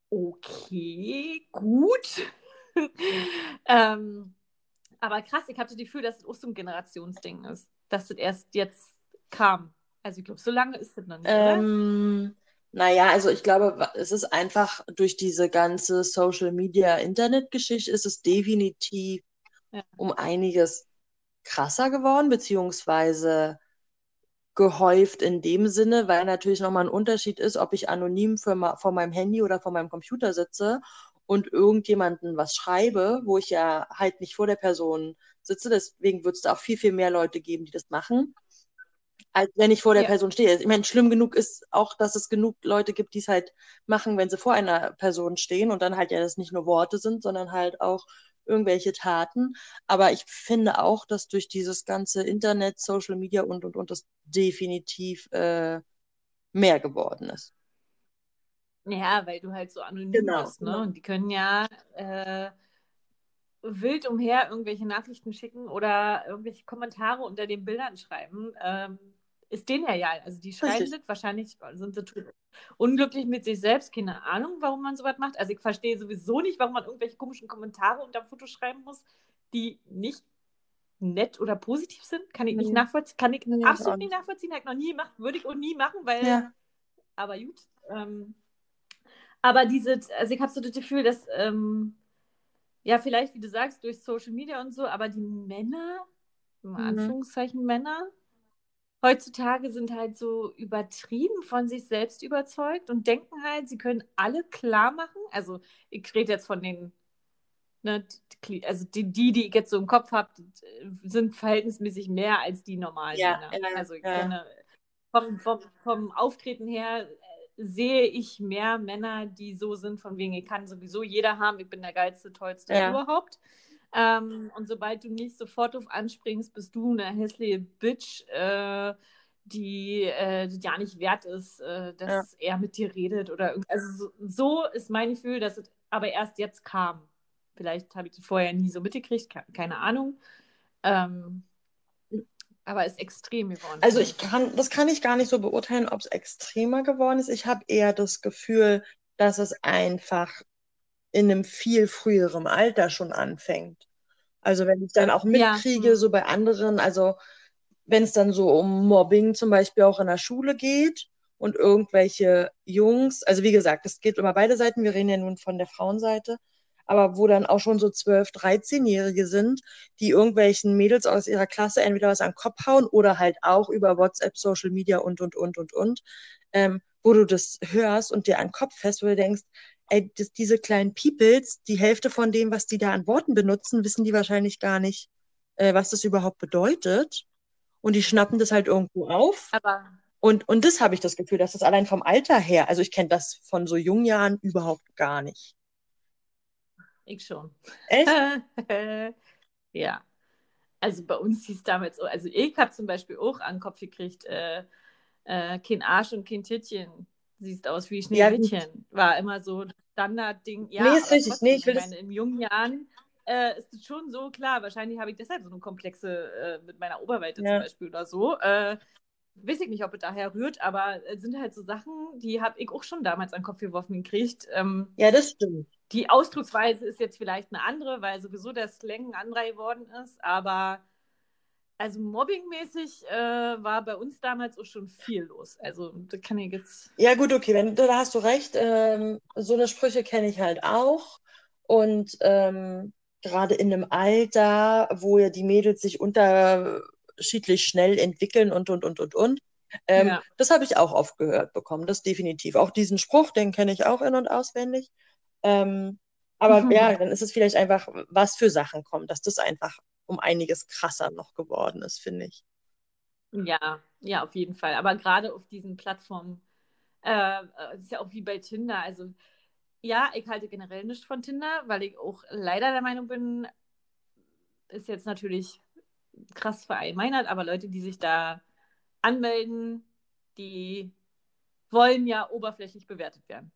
Speaker 1: okay, gut. ähm, aber krass, ich hatte das Gefühl, dass es auch so ein Generationsding ist, dass das erst jetzt kam. Also ich glaube, so lange ist es noch nicht,
Speaker 2: ähm, Naja, also ich glaube, es ist einfach durch diese ganze Social Media Internet-Geschichte ist es definitiv ja. um einiges krasser geworden, beziehungsweise gehäuft in dem Sinne, weil natürlich nochmal ein Unterschied ist, ob ich anonym für, vor meinem Handy oder vor meinem Computer sitze und irgendjemanden was schreibe, wo ich ja halt nicht vor der Person sitze. Deswegen wird es da auch viel, viel mehr Leute geben, die das machen, als wenn ich vor der ja. Person stehe. Ich meine, schlimm genug ist auch, dass es genug Leute gibt, die es halt machen, wenn sie vor einer Person stehen und dann halt ja das nicht nur Worte sind, sondern halt auch irgendwelche Taten. Aber ich finde auch, dass durch dieses ganze Internet, Social Media und und und das definitiv äh, mehr geworden ist.
Speaker 1: Ja, weil du halt so anonym genau, bist, ne? Genau. Und die können ja äh, wild umher irgendwelche Nachrichten schicken oder irgendwelche Kommentare unter den Bildern schreiben. Ähm, ist denen ja egal. Also die schreiben das, wahrscheinlich sind sie unglücklich mit sich selbst. Keine Ahnung, warum man sowas macht. Also ich verstehe sowieso nicht, warum man irgendwelche komischen Kommentare unter dem Foto schreiben muss, die nicht nett oder positiv sind. Kann ich nicht nachvollziehen. Kann ich nee, absolut nicht nachvollziehen. Habe ich noch nie gemacht. Würde ich auch nie machen, weil. Ja. Aber gut. Ähm, aber diese, also ich habe so das Gefühl, dass, ähm, ja, vielleicht, wie du sagst, durch Social Media und so, aber die Männer, im mhm. Anführungszeichen Männer, heutzutage sind halt so übertrieben von sich selbst überzeugt und denken halt, sie können alle klar machen. Also ich rede jetzt von den, ne, also die, die, die ich jetzt so im Kopf habe, sind verhältnismäßig mehr als die normalen
Speaker 2: ja,
Speaker 1: Männer.
Speaker 2: Ja,
Speaker 1: also ich
Speaker 2: ja.
Speaker 1: kenne vom, vom, vom Auftreten her sehe ich mehr Männer, die so sind, von wegen, ich kann sowieso jeder haben, ich bin der geilste, tollste
Speaker 2: Ja.
Speaker 1: überhaupt. Ähm, und sobald du nicht sofort auf anspringst, bist du eine hässliche Bitch, äh, die äh, die ja nicht wert ist, äh, dass er mit dir redet oder irgend- also so, so ist mein Gefühl, dass es aber erst jetzt kam. Vielleicht habe ich das vorher nie so mitgekriegt, ke- keine Ahnung. Ähm, aber ist extrem geworden.
Speaker 2: Also ich kann, das kann ich gar nicht so beurteilen, ob es extremer geworden ist. Ich habe eher das Gefühl, dass es einfach in einem viel früheren Alter schon anfängt. Also wenn ich dann auch
Speaker 1: Ja,
Speaker 2: mitkriege,
Speaker 1: hm.
Speaker 2: so bei anderen, also wenn es dann so um Mobbing zum Beispiel auch in der Schule geht und irgendwelche Jungs, also wie gesagt, es geht immer beide Seiten, wir reden ja nun von der Frauenseite, aber wo dann auch schon so 12-, 13-Jährige sind, die irgendwelchen Mädels aus ihrer Klasse entweder was an den Kopf hauen oder halt auch über WhatsApp, Social Media und, und, und, und, und, ähm, wo du das hörst und dir an den Kopf fest, wo du denkst, ey, das, diese kleinen Peoples, die Hälfte von dem, was die da an Worten benutzen, wissen die wahrscheinlich gar nicht, äh, was das überhaupt bedeutet. Und die schnappen das halt irgendwo auf.
Speaker 1: aber
Speaker 2: Und, und das habe ich das Gefühl, dass das allein vom Alter her, also ich kenne das von so jungen Jahren überhaupt gar nicht.
Speaker 1: Ich schon.
Speaker 2: Echt?
Speaker 1: ja. Also bei uns hieß damals so, also ich habe zum Beispiel auch an den Kopf gekriegt, äh, äh, kein Arsch und kein Tittchen. Siehst aus wie
Speaker 2: Ja.
Speaker 1: Schneewittchen. War immer so Standardding. Ja,
Speaker 2: Nee, ist richtig.
Speaker 1: trotzdem,
Speaker 2: Nee, ich will
Speaker 1: ich
Speaker 2: das-
Speaker 1: meine, in jungen Jahren äh, ist es schon so klar. Wahrscheinlich habe ich deshalb so eine Komplexe äh, mit meiner Oberweite
Speaker 2: Ja.
Speaker 1: zum Beispiel oder so. Äh, weiß ich nicht, ob es daher rührt, aber es sind halt so Sachen, die habe ich auch schon damals an den Kopf geworfen gekriegt. Ähm,
Speaker 2: Ja, das stimmt.
Speaker 1: Die Ausdrucksweise ist jetzt vielleicht eine andere, weil sowieso der Slang ein anderer geworden ist, aber also mobbingmäßig äh, war bei uns damals auch schon viel los. Also das kann ich jetzt.
Speaker 2: Ja, gut, okay, wenn, da hast du recht. Ähm, so eine Sprüche kenne ich halt auch. Und ähm, gerade in einem Alter, wo ja die Mädels sich unterschiedlich schnell entwickeln und, und, und, und, und. Ähm,
Speaker 1: Ja.
Speaker 2: Das habe ich auch oft gehört bekommen, das definitiv. Auch diesen Spruch, den kenne ich auch in- und auswendig. Ähm, aber
Speaker 1: Mhm.
Speaker 2: ja, dann ist es vielleicht einfach, was für Sachen kommen, dass das einfach um einiges krasser noch geworden ist, finde ich.
Speaker 1: Ja, ja, auf jeden Fall. Aber gerade auf diesen Plattformen, äh, äh, ist ja auch wie bei Tinder. Also ja, ich halte generell nichts von Tinder, weil ich auch leider der Meinung bin, ist jetzt natürlich krass verallgemeinert, aber Leute, die sich da anmelden, die wollen ja oberflächlich bewertet werden.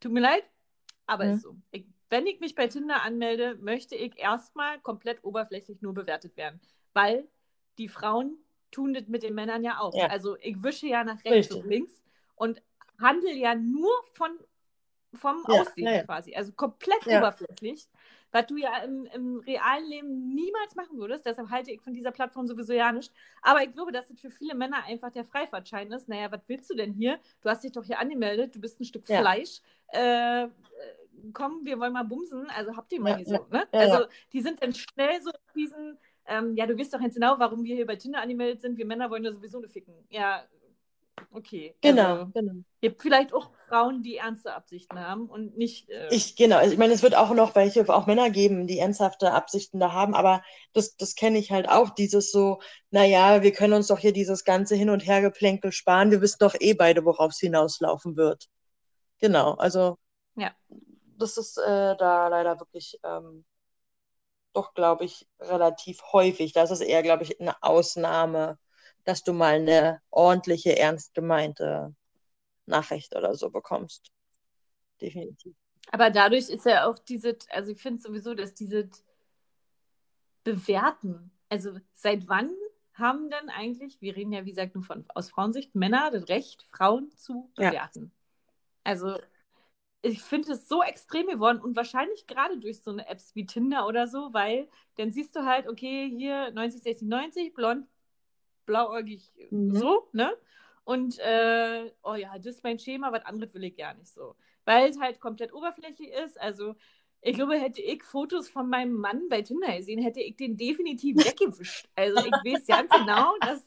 Speaker 1: Tut mir leid, aber
Speaker 2: Mhm.
Speaker 1: ist so. Ich, wenn ich mich bei Tinder anmelde, möchte ich erstmal komplett oberflächlich nur bewertet werden, weil die Frauen tun das mit den Männern ja auch.
Speaker 2: Ja.
Speaker 1: Also ich wische ja nach rechts
Speaker 2: Richtig.
Speaker 1: und links und handle ja nur von, vom
Speaker 2: Ja,
Speaker 1: Aussehen
Speaker 2: ja,
Speaker 1: quasi. Also komplett oberflächlich, was du ja im, im realen Leben niemals machen würdest. Deshalb halte ich von dieser Plattform sowieso ja nicht. Aber ich glaube, dass das für viele Männer einfach der Freifahrtschein ist. Naja, was willst du denn hier? Du hast dich doch hier angemeldet, du bist ein Stück
Speaker 2: Ja.
Speaker 1: Fleisch. Äh, äh, komm, wir wollen mal bumsen. Also habt ihr mal
Speaker 2: Ja,
Speaker 1: hier
Speaker 2: ja.
Speaker 1: so. Ne? Also die sind dann schnell so diesen, ähm, ja, du weißt doch jetzt genau, warum wir hier bei Tinder angemeldet sind. Wir Männer wollen ja sowieso nur ficken. Ja, okay.
Speaker 2: Genau,
Speaker 1: Also,
Speaker 2: genau.
Speaker 1: ihr habt vielleicht auch Frauen, die ernste Absichten haben und nicht. Äh,
Speaker 2: Ich, genau, also ich meine, es wird auch noch welche, auch Männer geben, die ernsthafte Absichten da haben, aber das, das kenne ich halt auch, dieses so, naja, wir können uns doch hier dieses ganze Hin- und Hergeplänkel sparen, wir wissen doch eh beide, worauf es hinauslaufen wird. Genau, also
Speaker 1: Ja.
Speaker 2: das ist äh, da leider wirklich ähm, doch, glaube ich, relativ häufig. Das ist eher, glaube ich, eine Ausnahme, dass du mal eine ordentliche, ernst gemeinte Nachricht oder so bekommst. Definitiv.
Speaker 1: Aber dadurch ist ja auch diese, also ich finde sowieso, dass diese Bewerten, also seit wann haben denn eigentlich, wir reden ja wie gesagt nur von, aus Frauensicht, Männer das Recht, Frauen zu
Speaker 2: Ja.
Speaker 1: bewerten? Also ich finde es so extrem geworden und wahrscheinlich gerade durch so eine Apps wie Tinder oder so, weil dann siehst du halt, okay, hier 90, 60, 90, blond, blauäugig,
Speaker 2: Mhm.
Speaker 1: so, ne? Und, äh, oh ja, das ist mein Schema, was anderes will ich gar nicht so. Weil es halt komplett oberflächlich ist. Also, ich glaube, hätte ich Fotos von meinem Mann bei Tinder gesehen, hätte ich den definitiv weggewischt. Also, ich weiß ganz genau, dass,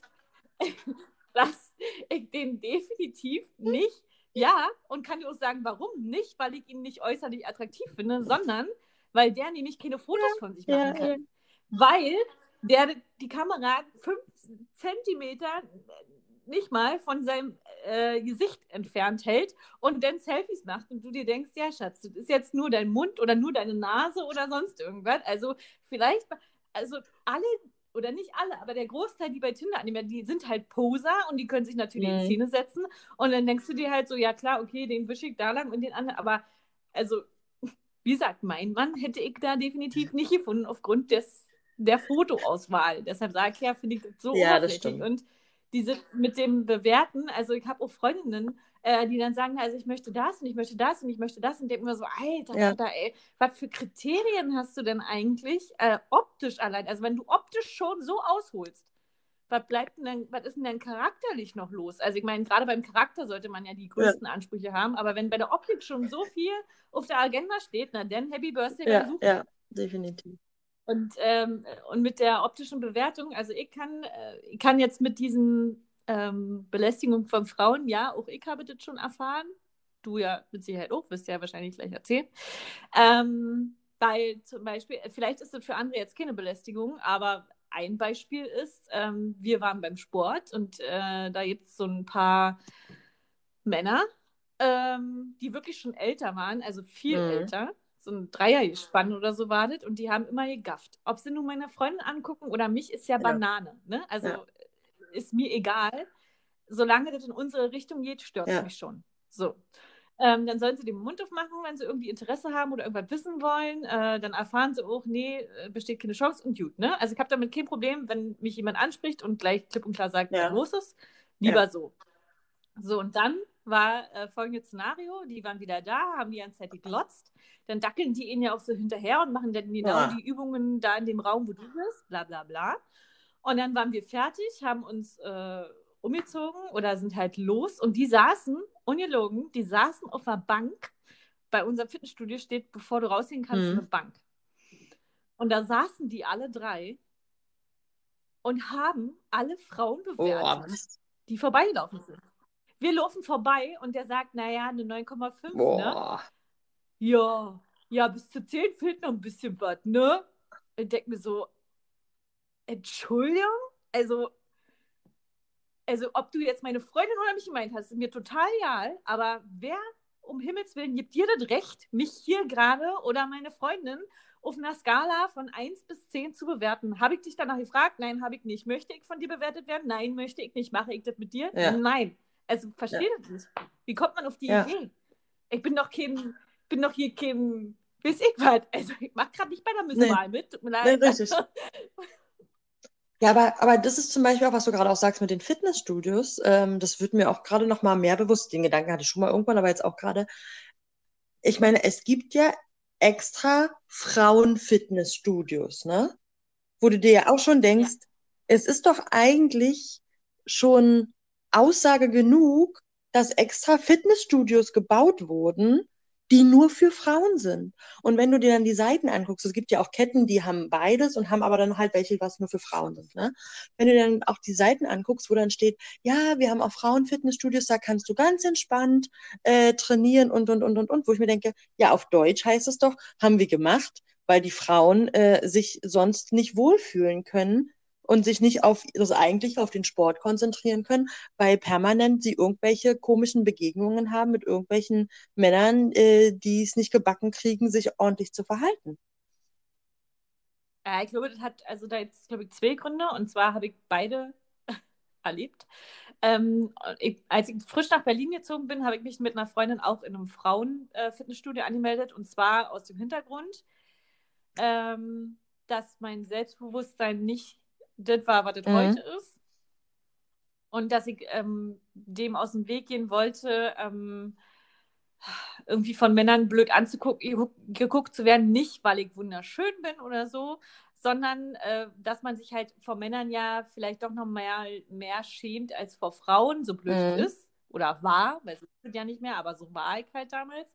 Speaker 1: dass ich den definitiv nicht, ja, und kann dir auch sagen, warum nicht, weil ich ihn nicht äußerlich attraktiv finde, sondern weil der nämlich keine Fotos von sich machen
Speaker 2: Ja,
Speaker 1: kann.
Speaker 2: ja.
Speaker 1: Weil der die Kamera fünf Zentimeter nicht mal von seinem äh, Gesicht entfernt hält und dann Selfies macht und du dir denkst, ja Schatz, das ist jetzt nur dein Mund oder nur deine Nase oder sonst irgendwas. Also vielleicht, also alle oder nicht alle, aber der Großteil, die bei Tinder annehmen, die sind halt Poser und die können sich natürlich mhm. in Szene setzen und dann denkst du dir halt so, ja klar, okay, den wische ich da lang und den anderen, aber also, wie gesagt, mein Mann hätte ich da definitiv nicht gefunden aufgrund des der Fotoauswahl. Deshalb sage ich ja, finde ich das so
Speaker 2: ja, oberflächlich.
Speaker 1: Und diese mit dem Bewerten, also ich habe auch Freundinnen, äh, die dann sagen, also ich möchte das und ich möchte das und ich möchte das und denke mir so, Alter, ja. Alter, ey, was für Kriterien hast du denn eigentlich äh, optisch allein? Also wenn du optisch schon so ausholst, was bleibt denn dann, was ist denn denn charakterlich noch los? Also ich meine, gerade beim Charakter sollte man ja die größten ja. Ansprüche haben, aber wenn bei der Optik schon so viel auf der Agenda steht, na dann Happy Birthday
Speaker 2: ja, Ja, definitiv.
Speaker 1: Und, ähm, und mit der optischen Bewertung, also ich kann, äh, ich kann jetzt mit diesen ähm, Belästigungen von Frauen, ja, auch ich habe das schon erfahren. Du ja mit Sicherheit auch, wirst ja wahrscheinlich gleich erzählen. Ähm, weil zum Beispiel, vielleicht ist das für andere jetzt keine Belästigung, aber ein Beispiel ist, ähm, wir waren beim Sport und äh, da gibt es so ein paar Männer, ähm, die wirklich schon älter waren, also viel mhm. älter so ein Dreiergespann oder so wartet und die haben immer gegafft. Ob sie nun meine Freundin angucken oder mich, ist ja, ja. Banane. Ne? Also ja. ist mir egal. Solange das in unsere Richtung geht, stört es ja. mich schon. So. Ähm, dann sollen sie den Mund aufmachen, wenn sie irgendwie Interesse haben oder irgendwas wissen wollen. Äh, dann erfahren sie auch, nee, äh, besteht keine Chance und gut. Ne? Also ich habe damit kein Problem, wenn mich jemand anspricht und gleich klipp und klar sagt, was los ist. Lieber so. So, und dann war äh, folgendes Szenario: Die waren wieder da, haben die ganze Zeit geglotzt dann dackeln die ihn ja auch so hinterher und machen dann genau ja. die Übungen da in dem Raum, wo du bist, bla bla bla. Und dann waren wir fertig, haben uns äh, umgezogen oder sind halt los und die saßen, ungelogen, die saßen auf einer Bank. Bei unserem Fitnessstudio steht, bevor du rausgehen kannst, mhm. eine Bank. Und da saßen die alle drei und haben alle Frauen bewertet, oh, die vorbeigelaufen sind. Wir laufen vorbei und der sagt, naja, eine 9,5, ne? ja, ja, bis zu 10 fehlt noch ein bisschen was, ne? Ich denke mir so, Entschuldigung? Also, also ob du jetzt meine Freundin oder mich gemeint hast, ist mir total egal, aber wer um Himmels Willen gibt dir das Recht, mich hier gerade oder meine Freundin auf einer Skala von 1 bis 10 zu bewerten? Habe ich dich danach gefragt? Nein, habe ich nicht. Möchte ich von dir bewertet werden? Nein, möchte ich nicht. Mache ich das mit dir? Ja. Nein. Also verstehe das nicht. Wie kommt man auf die. Idee? Ich bin doch kein, bin doch hier kein, weiß ich was. Also ich mache gerade nicht bei der Misswahl nee. mit. Tut mir leid. Nee, richtig.
Speaker 2: Ja, aber, aber das ist zum Beispiel auch, was du gerade auch sagst mit den Fitnessstudios. Ähm, das wird mir auch gerade noch mal mehr bewusst. Den Gedanken hatte ich schon mal irgendwann, aber jetzt auch gerade. Ich meine, es gibt ja extra Frauen-Fitnessstudios, ne? Wo du dir ja auch schon denkst, ja. es ist doch eigentlich schon Aussage genug, dass extra Fitnessstudios gebaut wurden, die nur für Frauen sind. Und wenn du dir dann die Seiten anguckst, es gibt ja auch Ketten, die haben beides und haben aber dann halt welche, was nur für Frauen sind. Ne? Wenn du dann auch die Seiten anguckst, wo dann steht, ja, wir haben auch Frauenfitnessstudios, da kannst du ganz entspannt äh, trainieren und, und, und, und, und, wo ich mir denke, ja, auf Deutsch heißt es doch, haben wir gemacht, weil die Frauen äh, sich sonst nicht wohlfühlen können und sich nicht auf das eigentlich auf den Sport konzentrieren können, weil permanent sie irgendwelche komischen Begegnungen haben mit irgendwelchen Männern, äh, die es nicht gebacken kriegen, sich ordentlich zu verhalten.
Speaker 1: Ja, ich glaube, das hat also da jetzt glaube ich zwei Gründe und zwar habe ich beide erlebt. Ähm, ich, als ich frisch nach Berlin gezogen bin, habe ich mich mit einer Freundin auch in einem Frauen-Fitnessstudio äh, angemeldet und zwar aus dem Hintergrund, ähm, dass mein Selbstbewusstsein nicht das war, was das mhm. heute ist. Und dass ich ähm, dem aus dem Weg gehen wollte, ähm, irgendwie von Männern blöd anzugucken, geguckt zu werden, nicht weil ich wunderschön bin oder so, sondern äh, dass man sich halt vor Männern ja vielleicht doch noch mehr, mehr schämt als vor Frauen, so blöd mhm. ist oder war, weil sie sind ja nicht mehr, aber so war ich halt damals.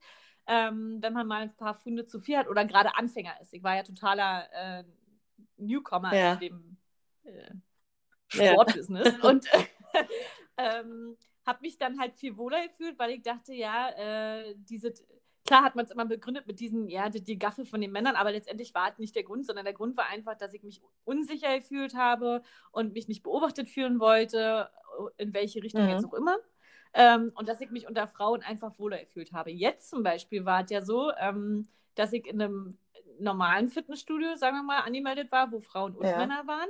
Speaker 1: Ähm, wenn man mal ein paar Funde zu viel hat oder gerade Anfänger ist. Ich war ja totaler äh, Newcomer ja. in dem Sportbusiness. Ja. Und ähm, habe mich dann halt viel wohler gefühlt, weil ich dachte, ja, äh, diese, klar hat man es immer begründet mit diesen, ja, die, die Gaffe von den Männern, aber letztendlich war es nicht der Grund, sondern der Grund war einfach, dass ich mich unsicher gefühlt habe und mich nicht beobachtet fühlen wollte in welche Richtung
Speaker 2: Mhm.
Speaker 1: jetzt auch immer. Ähm, und dass ich mich unter Frauen einfach wohler gefühlt habe. Jetzt zum Beispiel war es ja so, ähm, dass ich in einem normalen Fitnessstudio, sagen wir mal, angemeldet war, wo Frauen und
Speaker 2: Ja.
Speaker 1: Männer waren.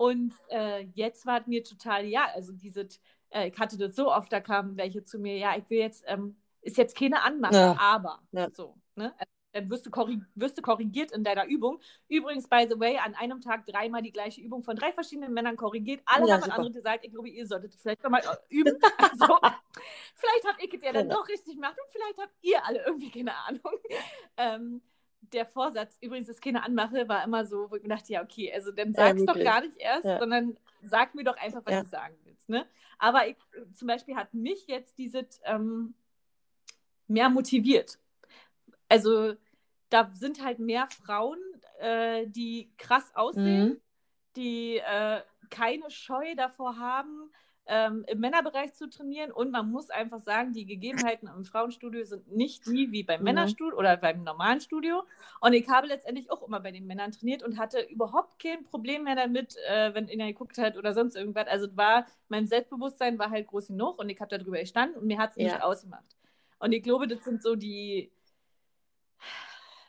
Speaker 1: Und äh, jetzt war es mir total, ja, also diese, äh, ich hatte das so oft, da kamen welche zu mir, ja, ich will jetzt, ähm, ist jetzt keine Anmache,
Speaker 2: Ja.
Speaker 1: aber
Speaker 2: Ja.
Speaker 1: so, ne? Also, dann wirst du, wirst du korrigiert in deiner Übung. Übrigens, by the way, an einem Tag dreimal die gleiche Übung von drei verschiedenen Männern korrigiert. Alle
Speaker 2: Ja,
Speaker 1: haben an andere gesagt, ich glaube, ihr solltet vielleicht nochmal üben. Also, vielleicht habt ihr es ja dann
Speaker 2: Genau.
Speaker 1: doch richtig gemacht und vielleicht habt ihr alle irgendwie keine Ahnung. Ähm, der Vorsatz, übrigens, das keine Anmache, war immer so, wo ich mir dachte, ja, okay, also dann
Speaker 2: Ja,
Speaker 1: sag's doch
Speaker 2: wirklich.
Speaker 1: gar nicht erst,
Speaker 2: Ja.
Speaker 1: sondern sag mir doch einfach, was
Speaker 2: Ja.
Speaker 1: du sagen willst. Ne? Aber ich, zum Beispiel hat mich jetzt dieses ähm, mehr motiviert. Also da sind halt mehr Frauen, äh, die krass aussehen,
Speaker 2: Mhm.
Speaker 1: die äh, keine Scheu davor haben, ähm, im Männerbereich zu trainieren. Und man muss einfach sagen, die Gegebenheiten im Frauenstudio sind nicht die wie beim
Speaker 2: Mhm.
Speaker 1: Männerstudio oder beim normalen Studio. Und ich habe letztendlich auch immer bei den Männern trainiert und hatte überhaupt kein Problem mehr damit, äh, wenn einer geguckt hat oder sonst irgendwas. Also war, mein Selbstbewusstsein war halt groß genug und ich habe darüber gestanden und mir hat es
Speaker 2: Ja.
Speaker 1: nicht ausgemacht. Und ich glaube, das sind so die,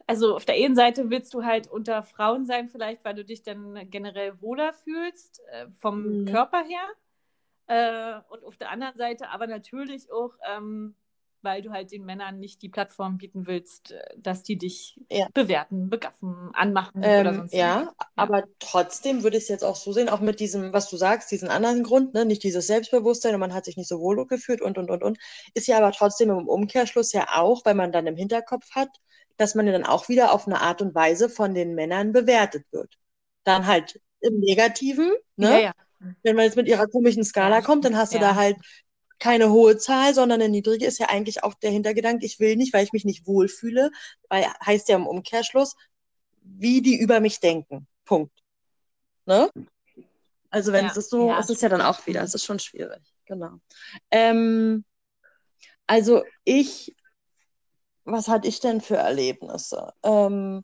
Speaker 1: also auf der einen Seite willst du halt unter Frauen sein, vielleicht, weil du dich dann generell wohler fühlst, äh, vom
Speaker 2: Mhm.
Speaker 1: Körper her. Äh, und auf der anderen Seite aber natürlich auch, ähm, weil du halt den Männern nicht die Plattform bieten willst, äh, dass die dich
Speaker 2: Ja.
Speaker 1: bewerten, begaffen, anmachen oder
Speaker 2: Ähm,
Speaker 1: sonst
Speaker 2: ja,
Speaker 1: irgendwas.
Speaker 2: aber trotzdem würde ich es jetzt auch so sehen, auch mit diesem, was du sagst, diesen anderen Grund, ne, nicht dieses Selbstbewusstsein und man hat sich nicht so wohl gefühlt und, und, und, und, ist ja aber trotzdem im Umkehrschluss ja auch, weil man dann im Hinterkopf hat, dass man ja dann auch wieder auf eine Art und Weise von den Männern bewertet wird. Dann halt im Negativen, ne?
Speaker 1: Ja, ja.
Speaker 2: Wenn man jetzt mit ihrer komischen Skala kommt, dann hast du
Speaker 1: ja.
Speaker 2: da halt keine hohe Zahl, sondern eine niedrige ist ja eigentlich auch der Hintergedanke, ich will nicht, weil ich mich nicht wohlfühle, weil heißt ja im Umkehrschluss, wie die über mich denken. Punkt. Ne? Also wenn
Speaker 1: Ja,
Speaker 2: es ist so,
Speaker 1: ja,
Speaker 2: ist es ja dann auch wieder, es ist schon schwierig. Genau. Ähm, also ich, was hatte ich denn für Erlebnisse? Ähm,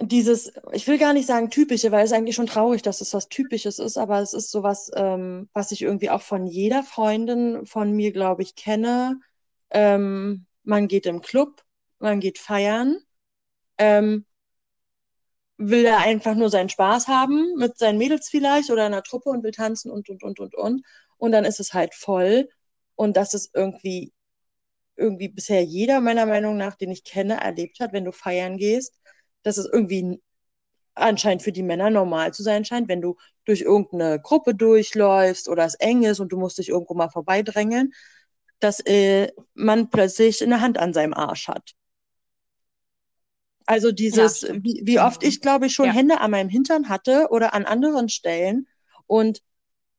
Speaker 2: dieses, ich will gar nicht sagen typische, weil es eigentlich schon traurig, dass es was Typisches ist, aber es ist sowas, ähm, was ich irgendwie auch von jeder Freundin von mir, glaube ich, kenne. Ähm, man geht im Club, man geht feiern, ähm, will da einfach nur seinen Spaß haben mit seinen Mädels vielleicht oder einer Truppe und will tanzen und, und, und, und, und. Und dann ist es halt voll. Und das ist irgendwie, irgendwie bisher jeder meiner Meinung nach, den ich kenne, erlebt hat, wenn du feiern gehst, dass es irgendwie anscheinend für die Männer normal zu sein scheint, wenn du durch irgendeine Gruppe durchläufst oder es eng ist und du musst dich irgendwo mal vorbeidrängeln, dass äh, man plötzlich eine Hand an seinem Arsch hat. Also dieses,
Speaker 1: Ja,
Speaker 2: wie, wie oft
Speaker 1: Mhm.
Speaker 2: ich, glaube ich, schon
Speaker 1: Ja.
Speaker 2: Hände an meinem Hintern hatte oder an anderen Stellen und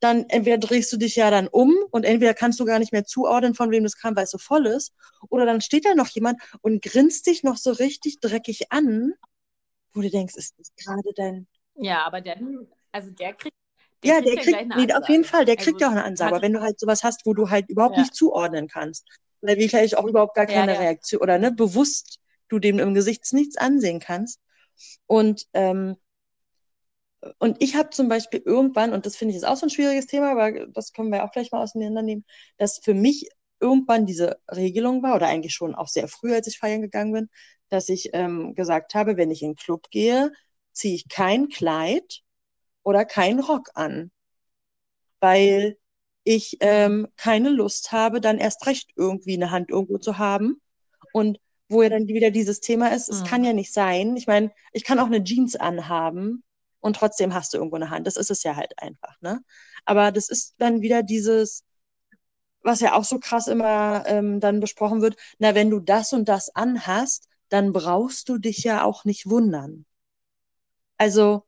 Speaker 2: dann entweder drehst du dich ja dann um und entweder kannst du gar nicht mehr zuordnen, von wem das kam, weil es so voll ist, oder dann steht da noch jemand und grinst dich noch so richtig dreckig an, wo du denkst, ist das gerade dein.
Speaker 1: Ja, aber dann, also der kriegt,
Speaker 2: Ja, der
Speaker 1: ja
Speaker 2: kriegt,
Speaker 1: gleich eine
Speaker 2: nee, auf jeden. Fall, der kriegt ja
Speaker 1: Also,
Speaker 2: auch eine Ansage, aber wenn du halt sowas hast, wo du halt überhaupt
Speaker 1: Ja.
Speaker 2: nicht zuordnen kannst, weil wie vielleicht auch überhaupt gar
Speaker 1: Ja,
Speaker 2: keine
Speaker 1: ja.
Speaker 2: Reaktion oder ne, bewusst du dem im Gesicht nichts ansehen kannst. Und, ähm, und ich habe zum Beispiel irgendwann, und das finde ich ist auch so ein schwieriges Thema, aber das können wir auch gleich mal auseinandernehmen, dass für mich irgendwann diese Regelung war, oder eigentlich schon auch sehr früh, als ich feiern gegangen bin, dass ich ähm, gesagt habe, wenn ich in den Club gehe, ziehe ich kein Kleid oder keinen Rock an, weil ich ähm, keine Lust habe, dann erst recht irgendwie eine Hand irgendwo zu haben. Und wo ja dann wieder dieses Thema ist, es
Speaker 1: Mhm.
Speaker 2: kann ja nicht sein. Ich meine, ich kann auch eine Jeans anhaben und trotzdem hast du irgendwo eine Hand. Das ist es ja halt einfach, ne? Aber das ist dann wieder dieses, was ja auch so krass immer ähm, dann besprochen wird, na, wenn du das und das anhast, dann brauchst du dich ja auch nicht wundern. Also,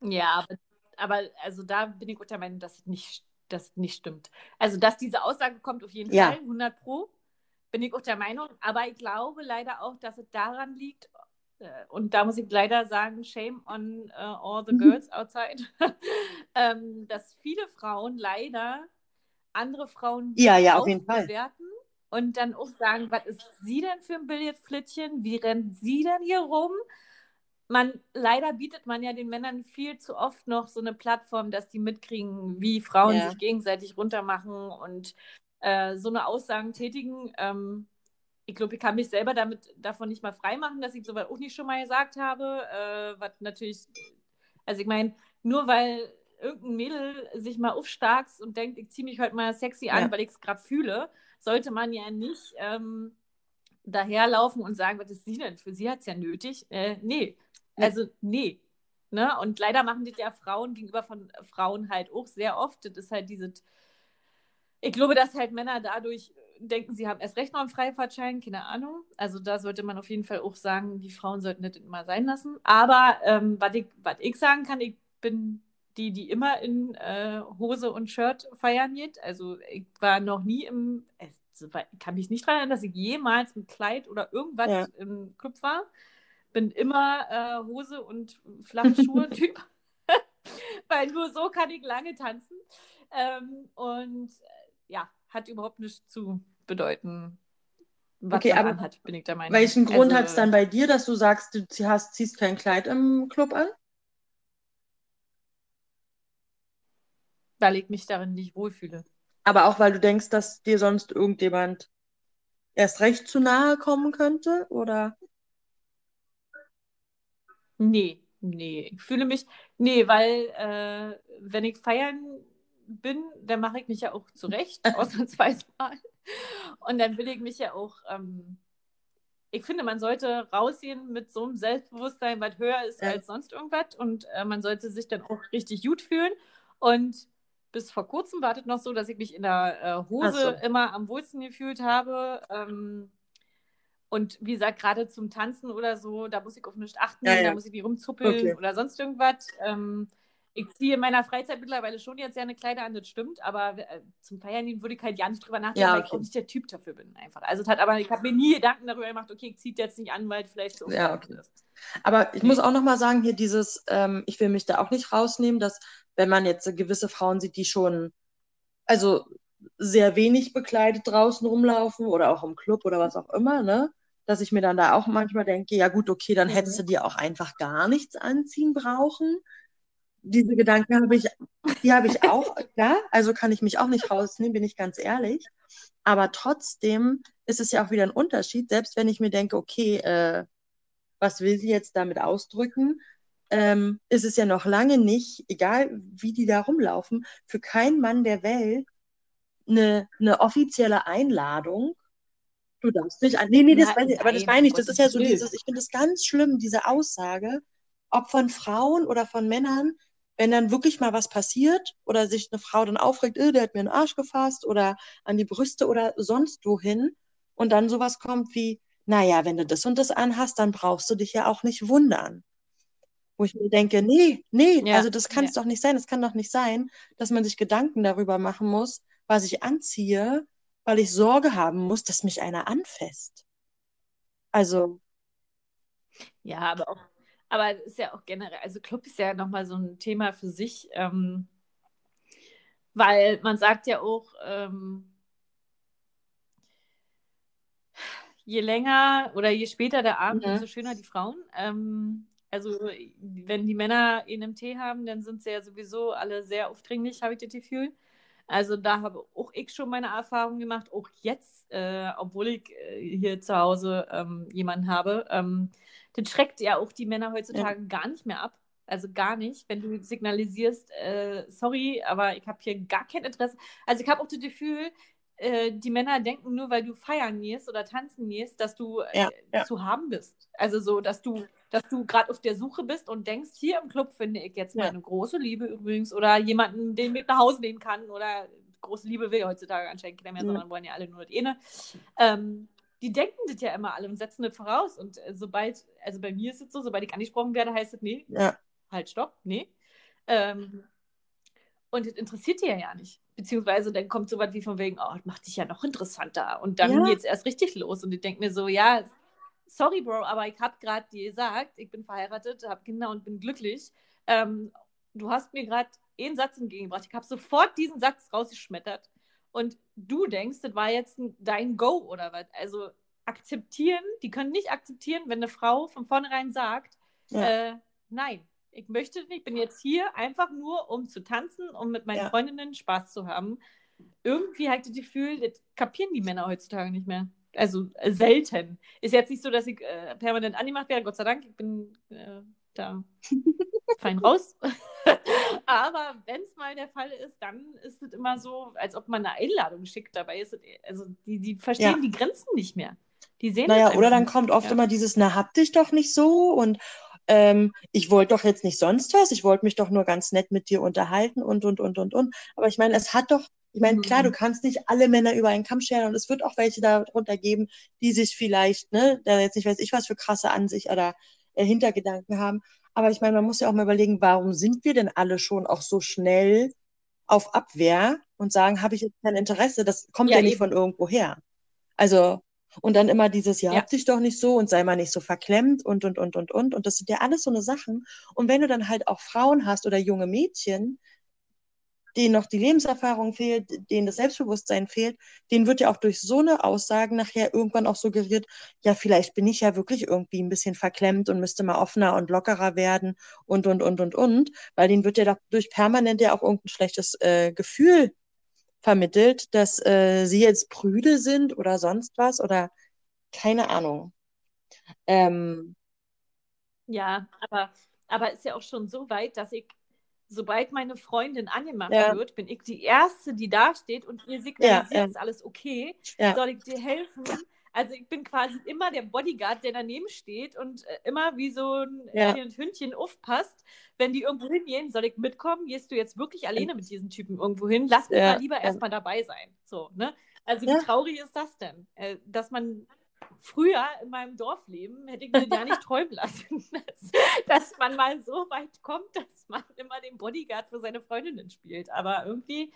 Speaker 1: Ja, aber, aber also da bin ich guter Meinung, dass es nicht, dass nicht stimmt. Also, dass diese Aussage kommt auf jeden
Speaker 2: Ja.
Speaker 1: Fall, 100 Pro, bin ich auch der Meinung. Aber ich glaube leider auch, dass es daran liegt, äh, und da muss ich leider sagen, shame on uh, all the
Speaker 2: Mhm.
Speaker 1: girls outside, ähm, dass viele Frauen leider andere Frauen
Speaker 2: Ja, ja, auf jeden Fall.
Speaker 1: bewerten und dann auch sagen, was ist sie denn für ein Billardflittchen? Wie rennt sie denn hier rum? man, leider bietet man ja den Männern viel zu oft noch so eine Plattform, dass die mitkriegen, wie Frauen
Speaker 2: Ja.
Speaker 1: sich gegenseitig runtermachen und äh, so eine Aussagen tätigen. Ähm, ich glaube, ich kann mich selber damit davon nicht mal freimachen, dass ich sowas auch nicht schon mal gesagt habe. Äh, was natürlich, also ich meine, nur weil irgendein Mädel sich mal aufstarkst und denkt, ich ziehe mich heute mal sexy an,
Speaker 2: Ja.
Speaker 1: weil ich es gerade fühle, sollte man ja nicht ähm, daherlaufen und sagen, was ist sie denn? Für sie hat es ja nötig. Äh, nee, also nee. Ne? Und leider machen das ja Frauen gegenüber von Frauen halt auch sehr oft. Das ist halt diese, ich glaube, dass halt Männer dadurch denken, sie haben erst recht noch einen Freifahrtschein, keine Ahnung. Also da sollte man auf jeden Fall auch sagen, die Frauen sollten das immer sein lassen. Aber ähm, was ich, was ich sagen kann, ich bin die, die immer in äh, Hose und Shirt feiern geht. Also ich war noch nie im, also, ich kann mich nicht daran erinnern, dass ich jemals mit Kleid oder irgendwas
Speaker 2: Ja.
Speaker 1: im Club war. Bin immer äh, Hose und flache Schuhe-Typ. Weil nur so kann ich lange tanzen. Ähm, und äh, ja, hat überhaupt nichts zu bedeuten, was
Speaker 2: Okay, aber
Speaker 1: anhat, bin ich der Meinung.
Speaker 2: Welchen Grund
Speaker 1: Also,
Speaker 2: hat es dann bei dir, dass du sagst, du hast, ziehst kein Kleid im Club an?
Speaker 1: Weil ich mich darin nicht wohlfühle.
Speaker 2: Aber auch weil du denkst, dass dir sonst irgendjemand erst recht zu nahe kommen könnte? Oder?
Speaker 1: Nee, nee. Ich fühle mich, nee, weil äh, wenn ich feiern bin, dann mache ich mich ja auch zurecht, ausnahmsweise mal. Und dann will ich mich ja auch, ähm, ich finde, man sollte rausgehen mit so einem Selbstbewusstsein, was höher ist
Speaker 2: Ja.
Speaker 1: als sonst irgendwas. Und äh, man sollte sich dann auch richtig gut fühlen. Und bis vor kurzem war das noch so, dass ich mich in der äh, Hose
Speaker 2: so.
Speaker 1: immer am wohlsten gefühlt habe. Ähm, und wie gesagt, gerade zum Tanzen oder so, da muss ich auf nichts achten,
Speaker 2: Ja, ja.
Speaker 1: da muss ich nicht rumzuppeln
Speaker 2: Okay.
Speaker 1: oder sonst irgendwas. Ähm, ich ziehe in meiner Freizeit mittlerweile schon jetzt gerne Kleider an, das stimmt, aber äh, zum Feiern würde ich halt ja nicht drüber nachdenken,
Speaker 2: Ja,
Speaker 1: weil ich
Speaker 2: okay.
Speaker 1: auch nicht der Typ dafür bin einfach. Also hat aber, ich habe mir nie Gedanken darüber gemacht, okay, ich ziehe jetzt nicht an, weil es vielleicht so
Speaker 2: Ja, okay.
Speaker 1: ist.
Speaker 2: Aber ich muss auch noch mal sagen, hier dieses, ähm, ich will mich da auch nicht rausnehmen, dass wenn man jetzt gewisse Frauen sieht, die schon, also sehr wenig bekleidet draußen rumlaufen oder auch im Club oder was auch immer, ne? Dass ich mir dann da auch manchmal denke, ja gut, okay, dann
Speaker 1: Mhm.
Speaker 2: hättest du dir auch einfach gar nichts anziehen brauchen. Diese Gedanken habe ich, die habe ich auch, klar, also kann ich mich auch nicht rausnehmen, bin ich ganz ehrlich. Aber trotzdem ist es ja auch wieder ein Unterschied, selbst wenn ich mir denke, okay, äh, was will sie jetzt damit ausdrücken, ähm, ist es ja noch lange nicht, egal wie die da rumlaufen, für keinen Mann der Welt eine, eine offizielle Einladung. Du darfst nicht an. Nee, nee, das
Speaker 1: Na,
Speaker 2: weiß ich, aber das
Speaker 1: nein,
Speaker 2: meine ich. Das ist ja so dieses, ich finde es ganz schlimm, diese Aussage, ob von Frauen oder von Männern, wenn dann wirklich mal was passiert oder sich eine Frau dann aufregt, äh, der hat mir den Arsch gefasst oder an die Brüste oder sonst wohin und dann sowas kommt wie, naja, wenn du das und das anhast, dann brauchst du dich ja auch nicht wundern. Wo ich mir denke, nee, nee,
Speaker 1: Ja,
Speaker 2: also das kann
Speaker 1: ja.
Speaker 2: es doch nicht sein. Es kann doch nicht sein, dass man sich Gedanken darüber machen muss, was ich anziehe, weil ich Sorge haben muss, dass mich einer anfasst. Also,
Speaker 1: Ja, aber auch, aber es ist ja auch generell, also Club ist ja nochmal so ein Thema für sich, ähm, weil man sagt ja auch, ähm, je länger oder je später der Abend,
Speaker 2: Mhm.
Speaker 1: umso schöner die Frauen. Ähm, also wenn die Männer ihn im Tee haben, dann sind sie ja sowieso alle sehr aufdringlich, habe ich das Gefühl. Also da habe auch ich schon meine Erfahrungen gemacht, auch jetzt, äh, obwohl ich äh, hier zu Hause ähm, jemanden habe. Ähm, das schreckt ja auch die Männer heutzutage gar nicht mehr ab. Also gar nicht, wenn du signalisierst, äh, sorry, aber ich habe hier gar kein Interesse. Also ich habe auch das Gefühl, äh, die Männer denken nur, weil du feiern gehst oder tanzen gehst, dass du äh,
Speaker 2: Ja, ja.
Speaker 1: zu haben bist. Also so, dass du, dass du gerade auf der Suche bist und denkst, hier im Club finde ich jetzt
Speaker 2: Ja.
Speaker 1: meine große Liebe übrigens oder jemanden, den ich mit nach Hause nehmen kann oder große Liebe will heutzutage anscheinend keiner mehr, sondern wollen ja alle nur das eine. Ähm, die denken das ja immer alle und setzen das voraus. Und äh, sobald, also bei mir ist es so, sobald ich angesprochen werde, heißt es, nee,
Speaker 2: ja,
Speaker 1: halt, stopp, nee. Ähm, und das interessiert die ja ja nicht. Beziehungsweise dann kommt so was wie von wegen, oh, das macht dich ja noch interessanter. Und dann
Speaker 2: Ja.
Speaker 1: geht's erst richtig los. Und ich denke mir so, ja, sorry, Bro, aber ich habe gerade dir gesagt, ich bin verheiratet, habe Kinder und bin glücklich. Ähm, du hast mir gerade einen Satz entgegengebracht. Ich habe sofort diesen Satz rausgeschmettert. Und du denkst, das war jetzt ein- dein Go oder was? Also akzeptieren, die können nicht akzeptieren, wenn eine Frau von vornherein sagt, Ja. Äh, nein, ich möchte nicht. Ich bin jetzt hier einfach nur, um zu tanzen, um mit meinen ja. Freundinnen Spaß zu haben. Irgendwie habe ich das Gefühl, das kapieren die Männer heutzutage nicht mehr. Also äh, selten. Ist jetzt nicht so, dass ich äh, permanent angemacht werde, Gott sei Dank. Ich bin äh, da fein raus. Aber wenn es mal der Fall ist, dann ist es immer so, als ob man eine Einladung schickt. Dabei ist es, also die, die verstehen ja. die Grenzen nicht mehr. Die sehen
Speaker 2: Naja, oder dann kommt oft ja. immer dieses, na, hab dich doch nicht so und ähm, ich wollte doch jetzt nicht sonst was, ich wollte mich doch nur ganz nett mit dir unterhalten und, und, und, und, und. Aber ich meine, es hat doch, ich meine, mhm. klar, du kannst nicht alle Männer über einen Kamm scheren und es wird auch welche darunter geben, die sich vielleicht, ne, da jetzt nicht weiß ich was für krasse Ansicht oder äh, Hintergedanken haben. Aber ich meine, man muss ja auch mal überlegen, warum sind wir denn alle schon auch so schnell auf Abwehr und sagen, habe ich jetzt kein Interesse? Das kommt ja, ja nicht eben. von irgendwo her. Also, und dann immer dieses, ja, ja. hab dich doch nicht so und sei mal nicht so verklemmt und, und, und, und, und. Und das sind ja alles so eine Sachen. Und wenn du dann halt auch Frauen hast oder junge Mädchen, denen noch die Lebenserfahrung fehlt, denen das Selbstbewusstsein fehlt, denen wird ja auch durch so eine Aussagen nachher irgendwann auch suggeriert, ja, vielleicht bin ich ja wirklich irgendwie ein bisschen verklemmt und müsste mal offener und lockerer werden und, und, und, und, und, weil denen wird ja durch permanent ja auch irgendein schlechtes äh, Gefühl vermittelt, dass äh, sie jetzt prüde sind oder sonst was oder keine Ahnung. Ähm,
Speaker 1: ja, aber, aber ist ja auch schon so weit, dass ich sobald meine Freundin angemacht ja. wird, bin ich die Erste, die da steht und ihr signalisiert, ja, ja. ist alles okay, soll ich dir helfen? Also ich bin quasi immer der Bodyguard, der daneben steht und äh, immer wie so ein ja. Hündchen aufpasst. Wenn die irgendwo hingehen, soll ich mitkommen? Gehst du jetzt wirklich alleine mit diesen Typen irgendwo hin? Lass mich mal lieber erstmal dabei sein. So, ne? Also wie traurig ist das denn? Äh, dass man früher in meinem Dorfleben hätte ich mir gar nicht träumen lassen, dass, dass, man mal so weit kommt, dass man immer den Bodyguard für seine Freundinnen spielt. Aber irgendwie,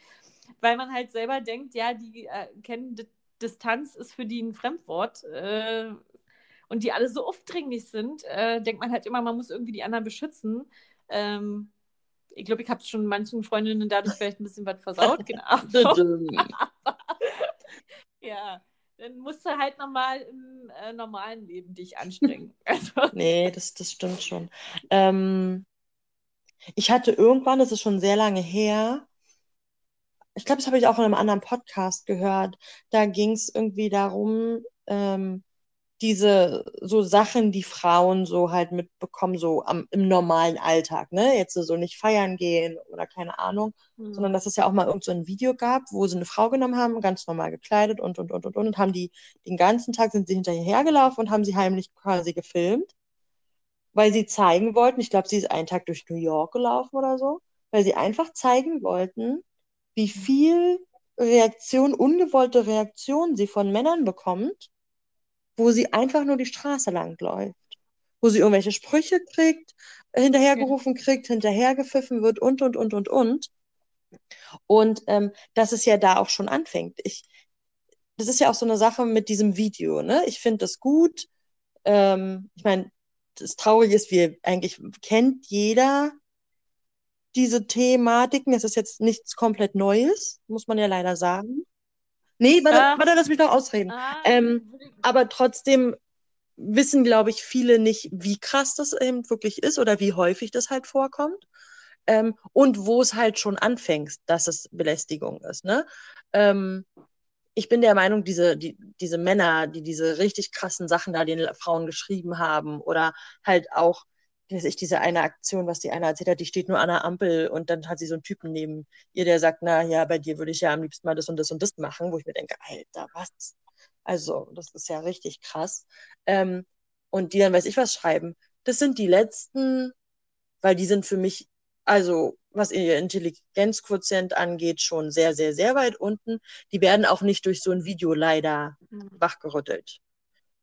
Speaker 1: weil man halt selber denkt, ja, die äh, kennen Distanz ist für die ein Fremdwort äh, und die alle so aufdringlich sind, äh, denkt man halt immer, man muss irgendwie die anderen beschützen. Ähm, ich glaube, ich habe schon manchen Freundinnen dadurch vielleicht ein bisschen was versaut, genau. ja dann musst du halt nochmal im äh, normalen Leben dich anstrengen. Also.
Speaker 2: nee, das, das stimmt schon. Ähm, ich hatte irgendwann, das ist schon sehr lange her, ich glaube, das habe ich auch in einem anderen Podcast gehört, da ging es irgendwie darum, ähm, diese so Sachen, die Frauen so halt mitbekommen, so am, im normalen Alltag, ne? Jetzt so nicht feiern gehen oder keine Ahnung, mhm. sondern dass es ja auch mal irgend so ein Video gab, wo sie eine Frau genommen haben, ganz normal gekleidet und und und und und, und haben die den ganzen Tag sind sie hinterher hergelaufen und haben sie heimlich quasi gefilmt, weil sie zeigen wollten, ich glaube, sie ist einen Tag durch New York gelaufen oder so, weil sie einfach zeigen wollten, wie viel Reaktion, ungewollte Reaktion sie von Männern bekommt wo sie einfach nur die Straße lang läuft, wo sie irgendwelche Sprüche kriegt, hinterhergerufen kriegt, hinterhergepfiffen wird und, und, und, und, und. Und ähm, dass es ja da auch schon anfängt. Ich, das ist ja auch so eine Sache mit diesem Video, ne? Ich finde das gut. Ähm, ich meine, das Traurige ist, wie eigentlich kennt jeder diese Thematiken. Es ist jetzt nichts komplett Neues, muss man ja leider sagen. Nee, warte, ah. warte lass mich noch ausreden. Ah. Ähm, aber trotzdem wissen, glaube ich, viele nicht, wie krass das eben wirklich ist oder wie häufig das halt vorkommt. Ähm, und wo es halt schon anfängt, dass es Belästigung ist. Ne? Ähm, ich bin der Meinung, diese, die, diese Männer, die diese richtig krassen Sachen da den Frauen geschrieben haben oder halt auch weiß ich, diese eine Aktion, was die eine erzählt hat, die steht nur an der Ampel und dann hat sie so einen Typen neben ihr, der sagt, na ja, bei dir würde ich ja am liebsten mal das und das und das machen, wo ich mir denke, Alter, was? Also, das ist ja richtig krass. Ähm, und die dann weiß ich was schreiben. Das sind die letzten, weil die sind für mich, also was ihr Intelligenzquotient angeht, schon sehr, sehr, sehr weit unten. Die werden auch nicht durch so ein Video leider mhm. wachgerüttelt.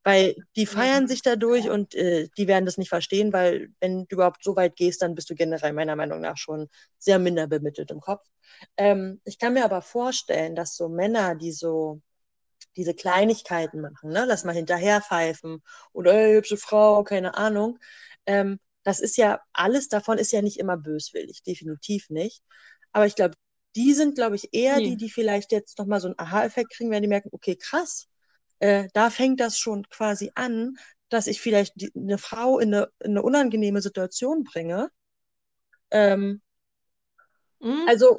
Speaker 2: Weil die feiern sich dadurch und äh, die werden das nicht verstehen, weil wenn du überhaupt so weit gehst, dann bist du generell meiner Meinung nach schon sehr minder bemittelt im Kopf. Ähm, ich kann mir aber vorstellen, dass so Männer, die so diese Kleinigkeiten machen, ne, lass mal hinterher pfeifen oder ey, hübsche Frau, keine Ahnung, ähm, das ist ja, alles davon ist ja nicht immer böswillig, definitiv nicht. Aber ich glaube, die sind, glaube ich, eher nee. die, die vielleicht jetzt nochmal so einen Aha-Effekt kriegen, wenn die merken, okay, krass, äh, da fängt das schon quasi an, dass ich vielleicht die, eine Frau in eine, in eine unangenehme Situation bringe. Ähm,
Speaker 1: Mhm.
Speaker 2: also,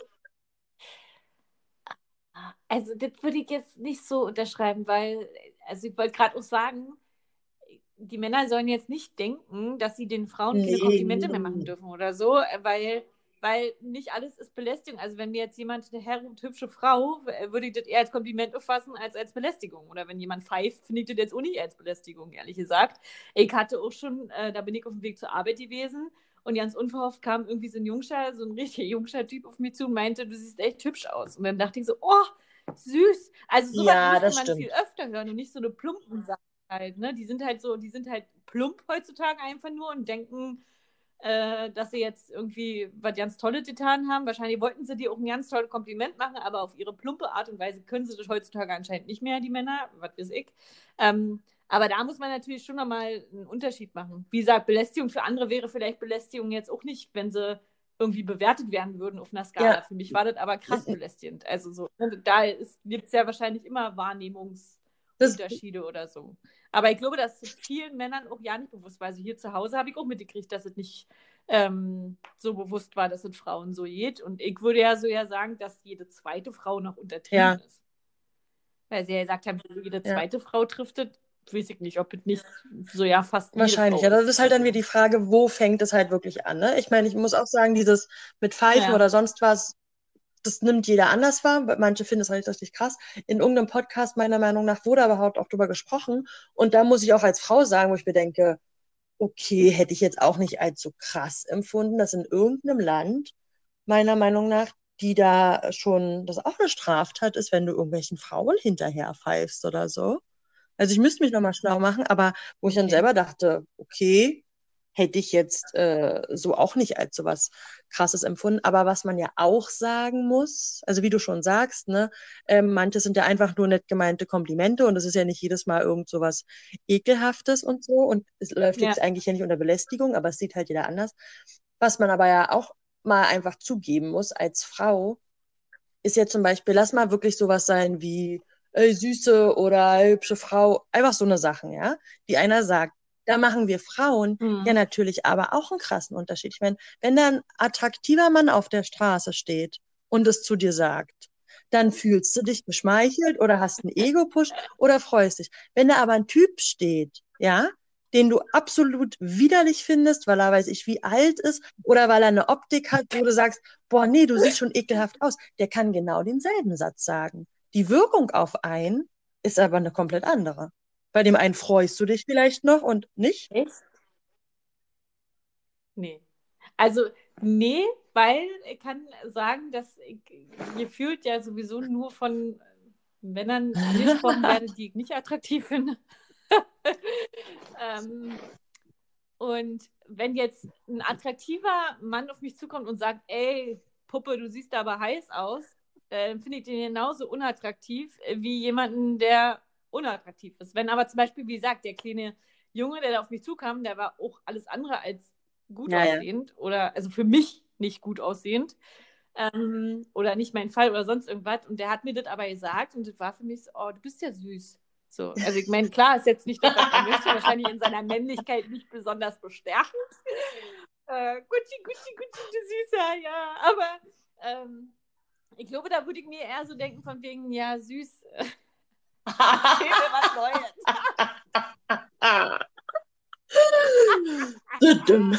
Speaker 1: Also, das würde ich jetzt nicht so unterschreiben, weil, also ich wollte gerade auch sagen, die Männer sollen jetzt nicht denken, dass sie den Frauen keine
Speaker 2: Nee.
Speaker 1: Komplimente mehr machen dürfen oder so, weil, weil nicht alles ist Belästigung. Also wenn mir jetzt jemand eine herruft, hübsche Frau, äh, würde ich das eher als Kompliment auffassen als als Belästigung. Oder wenn jemand pfeift, finde ich das jetzt auch nicht als Belästigung, ehrlich gesagt. Ich hatte auch schon, äh, da bin ich auf dem Weg zur Arbeit gewesen und ganz unverhofft kam irgendwie so ein Jungscher, so ein richtig jungscher Typ auf mich zu und meinte, du siehst echt hübsch aus. Und dann dachte ich so, oh, süß. Also sowas
Speaker 2: Ja, das
Speaker 1: man
Speaker 2: stimmt.
Speaker 1: viel öfter hören und nicht so eine plumpen Sachen halt, ne? Die sind halt so, die sind halt plump heutzutage einfach nur und denken, äh, dass sie jetzt irgendwie was ganz Tolles getan haben. Wahrscheinlich wollten sie dir auch ein ganz tolles Kompliment machen, aber auf ihre plumpe Art und Weise können sie das heutzutage anscheinend nicht mehr, die Männer, was weiß ich. Ähm, aber da muss man natürlich schon nochmal einen Unterschied machen. Wie gesagt, Belästigung für andere wäre vielleicht Belästigung jetzt auch nicht, wenn sie irgendwie bewertet werden würden auf einer Skala.
Speaker 2: Ja.
Speaker 1: Für mich war das aber krass belästigend. Also so, ne, da gibt es ja wahrscheinlich immer Wahrnehmungsunterschiede oder so. Aber ich glaube, das ist vielen Männern auch ja nicht bewusst war. Also hier zu Hause habe ich auch mitgekriegt, dass es nicht ähm, so bewusst war, dass es Frauen so geht. Und ich würde ja so ja sagen, dass jede zweite Frau noch untertrieben
Speaker 2: Ja.
Speaker 1: ist. Weil sie ja gesagt haben, jede
Speaker 2: Ja.
Speaker 1: zweite Frau trifft es, weiß ich nicht, ob es nicht so ja fast
Speaker 2: Wahrscheinlich, ja. Das ist halt dann wieder die Frage, wo fängt es halt wirklich an, ne? Ich meine, ich muss auch sagen, dieses mit Pfeifen
Speaker 1: Ja.
Speaker 2: oder sonst was, das nimmt jeder anders wahr. Manche finden es halt richtig krass. In irgendeinem Podcast, meiner Meinung nach, wurde überhaupt auch drüber gesprochen. Und da muss ich auch als Frau sagen, wo ich mir denke, okay, hätte ich jetzt auch nicht als so krass empfunden, dass in irgendeinem Land, meiner Meinung nach, die da schon, das auch eine Straftat ist, wenn du irgendwelchen Frauen hinterher pfeifst oder so. Also ich müsste mich nochmal schlau machen, aber wo ich dann selber dachte, okay, hätte ich jetzt äh, so auch nicht als so was Krasses empfunden. Aber was man ja auch sagen muss, also wie du schon sagst, ne, ähm, manche sind ja einfach nur nett gemeinte Komplimente und es ist ja nicht jedes Mal irgend so was Ekelhaftes und so. Und es läuft
Speaker 1: Ja.
Speaker 2: jetzt eigentlich ja nicht unter Belästigung, aber es sieht halt jeder anders. Was man aber ja auch mal einfach zugeben muss als Frau, ist ja zum Beispiel, lass mal wirklich sowas sein wie ey, süße oder hübsche Frau, einfach so eine Sachen, ja, die einer sagt. Da machen wir Frauen
Speaker 1: Mhm.
Speaker 2: ja natürlich aber auch einen krassen Unterschied. Ich meine, wenn da ein attraktiver Mann auf der Straße steht und es zu dir sagt, dann fühlst du dich geschmeichelt oder hast einen Ego-Push oder freust dich. Wenn da aber ein Typ steht, ja, den du absolut widerlich findest, weil er weiß ich wie alt ist oder weil er eine Optik hat, wo du sagst, boah, nee, du siehst schon ekelhaft aus, der kann genau denselben Satz sagen. Die Wirkung auf einen ist aber eine komplett andere. Bei dem einen freust du dich vielleicht noch und nicht.
Speaker 1: Echt? Nee. Also, nee, weil ich kann sagen, dass ich gefühlt ja sowieso nur von Männern angesprochen werde, die ich nicht attraktiv finde. ähm, und wenn jetzt ein attraktiver Mann auf mich zukommt und sagt, ey, Puppe, du siehst aber heiß aus, äh, finde ich den genauso unattraktiv äh, wie jemanden, der unattraktiv ist. Wenn aber zum Beispiel, wie gesagt, der kleine Junge, der da auf mich zukam, der war auch alles andere als gut
Speaker 2: Ja, ja.
Speaker 1: aussehend oder also für mich nicht gut aussehend ähm, oder nicht mein Fall oder sonst irgendwas. Und der hat mir das aber gesagt und das war für mich so, oh, du bist ja süß. So, also ich meine, klar, ist jetzt nicht das, was man möchte, wahrscheinlich in seiner Männlichkeit nicht besonders bestärkend. Äh, Gucci, Gucci, Gucci, du Süßer, ja. Aber ähm, ich glaube, da würde ich mir eher so denken von wegen, ja, süß, erzähl mir was Neues.
Speaker 2: Düdüm.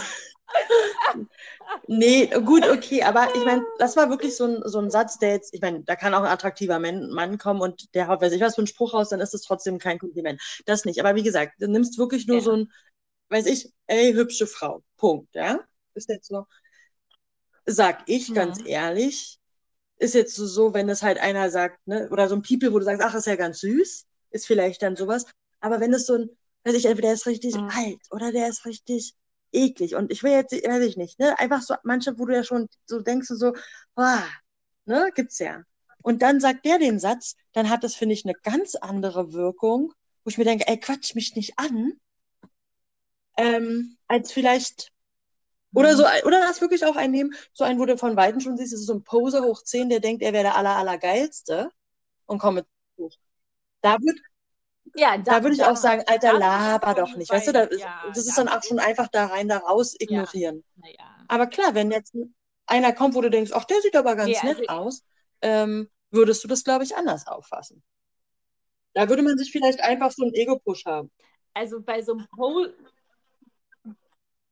Speaker 2: Nee, gut, okay, aber ich meine, das war wirklich so ein, so ein Satz, der jetzt, ich meine, da kann auch ein attraktiver Mann, Mann kommen und der haut, weiß ich was für einen Spruch raus, dann ist es trotzdem kein Kompliment. Das nicht. Aber wie gesagt, du nimmst wirklich nur
Speaker 1: Ja.
Speaker 2: so ein, weiß ich, ey, hübsche Frau. Punkt, ja? Ist jetzt so. Sag ich ganz
Speaker 1: Mhm.
Speaker 2: ehrlich, ist jetzt so, so, wenn es halt einer sagt, ne, oder so ein People, wo du sagst, ach, ist ja ganz süß, ist vielleicht dann sowas. Aber wenn es so ein, weiß ich, entweder der ist richtig
Speaker 1: Mhm.
Speaker 2: alt oder der ist richtig eklig. Und ich will jetzt, weiß ich nicht, ne, einfach so, manche, wo du ja schon so denkst, du so, ah, ne, gibt's ja. Und dann sagt der den Satz, dann hat das, finde ich, eine ganz andere Wirkung, wo ich mir denke, ey, quatsch mich nicht an, ähm, als vielleicht oder so, oder das wirklich auch einnehmen, so einen, wo du von Weitem schon siehst, das ist so ein Poser hoch 10, der denkt, er wäre der aller, allergeilste und kommt mit hoch. Da wird, ja, da, da würde ich da, auch sagen, Alter, laber doch nicht. Weißt du, da, ja, das ist dann auch schon einfach da rein, da raus ignorieren. Ja, aber klar, wenn jetzt einer kommt, wo du denkst, ach, der sieht aber ganz nett also aus, ähm, würdest du das, glaube ich, anders auffassen. Da würde man sich vielleicht einfach so einen Ego-Push haben.
Speaker 1: Also bei so einem po